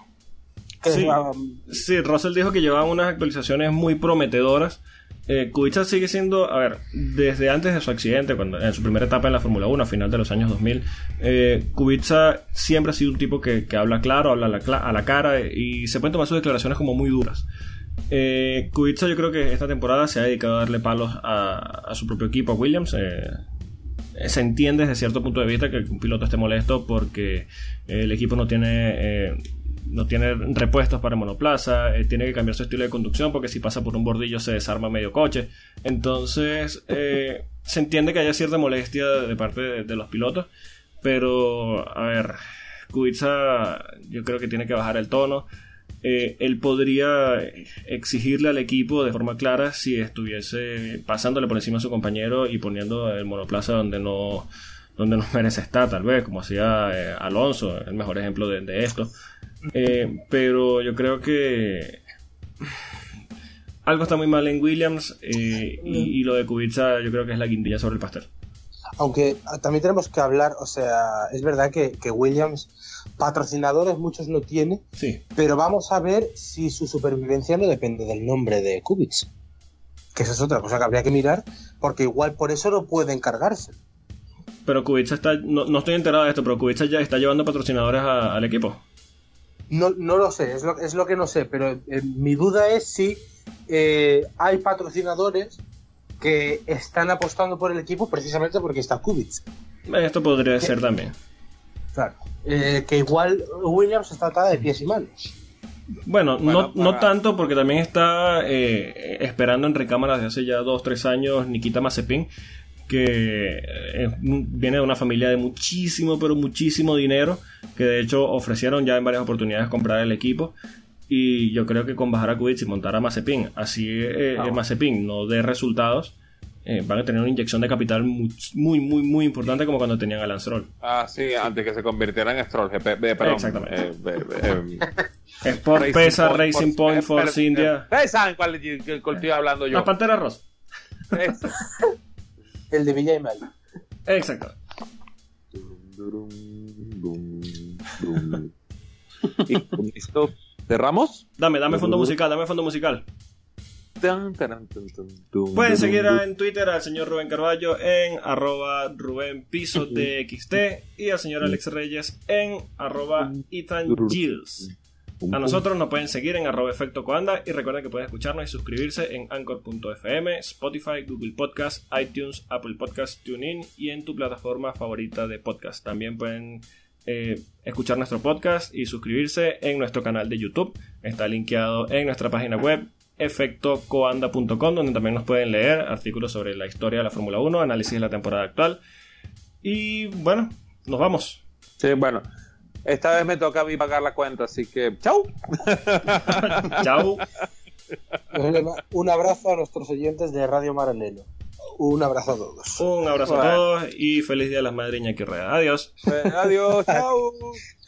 Que, Sí. Sí, Russell dijo que llevaban unas actualizaciones muy prometedoras. Eh, Kubica sigue siendo, a ver, desde antes de su accidente, cuando en su primera etapa en la Fórmula 1, a final de los años 2000, eh, Kubica siempre ha sido un tipo que, que habla claro, habla a la, cara y se pueden tomar sus declaraciones como muy duras. Eh, Kubica yo creo que esta temporada se ha dedicado a darle palos a, su propio equipo, a Williams. eh, se entiende desde cierto punto de vista que un piloto esté molesto porque eh, el equipo no tiene eh, no tiene repuestos para monoplaza, eh, tiene que cambiar su estilo de conducción porque si pasa por un bordillo se desarma medio coche. Entonces eh, se entiende que haya cierta molestia de parte de, los pilotos, pero a ver, Kubica yo creo que tiene que bajar el tono. Eh, él podría exigirle al equipo de forma clara si estuviese pasándole por encima a su compañero y poniendo el monoplaza donde no donde no merece estar, tal vez, como hacía eh, Alonso, el mejor ejemplo de esto. Eh, pero yo creo que algo está muy mal en Williams eh, y, y lo de Kubica yo creo que es la guindilla sobre el pastel. aunque también tenemos que hablar, o sea, es verdad que, que Williams patrocinadores muchos no tiene, Sí, pero vamos a ver si su supervivencia no depende del nombre de Kubica. Que esa es otra cosa que habría que mirar, porque igual por eso no puede encargarse. pero Kubica está, no, no estoy enterado de esto, pero Kubica ya está llevando patrocinadores a- al equipo. No, no lo sé, es lo, es lo que no sé, pero eh, mi duda es si eh, hay patrocinadores que están apostando por el equipo precisamente porque está Kubica. Esto podría ser también. Claro. Eh, que igual Williams está atada de pies y manos. Bueno, Bueno, no, no tanto porque también está eh, esperando en recámara desde hace ya 2-3 años Nikita Mazepin, que eh, viene de una familia de muchísimo, pero muchísimo dinero, que de hecho ofrecieron ya en varias oportunidades comprar el equipo. Y yo creo que con bajar a Kubica y montar a Mazepin, así eh, eh, Mazepin no dé resultados, eh, van a tener una inyección de capital muy, muy, muy, muy importante como cuando tenían a Lance Stroll. Ah, sí, antes que se convirtiera en Stroll GP. perdón, Exactamente. eh, Sport Racing Pesa, Point, Racing Point, Force India. Ustedes saben cuál, cuál estoy hablando yo. Las Panteras Rosa. El de Villa y Mal. Exacto. Y con esto cerramos. Dame, dame fondo musical, dame fondo musical. Pueden seguir en Twitter al señor Rubén Carballo en arroba Rubén Piso TXT y al señor Alex Reyes en arroba Ethan Gilles. A nosotros nos pueden seguir en arroba efecto coanda y recuerden que pueden escucharnos y suscribirse en anchor.fm, Spotify, Google Podcast, iTunes, Apple Podcast, TuneIn y en tu plataforma favorita de podcast. También pueden eh, escuchar nuestro podcast y suscribirse en nuestro canal de YouTube. Está linkeado en nuestra página web efectocoanda.com donde también nos pueden leer artículos sobre la historia de la Fórmula 1, análisis de la temporada actual. Y bueno, nos vamos. Sí, bueno. Esta vez me toca a mí pagar la cuenta, así que chau. Chao. Un abrazo a nuestros oyentes de Radio Maranelo. Un abrazo a todos. Un abrazo a todos y feliz día de las madres Iñaki Rueda. Adiós. Adiós, chau.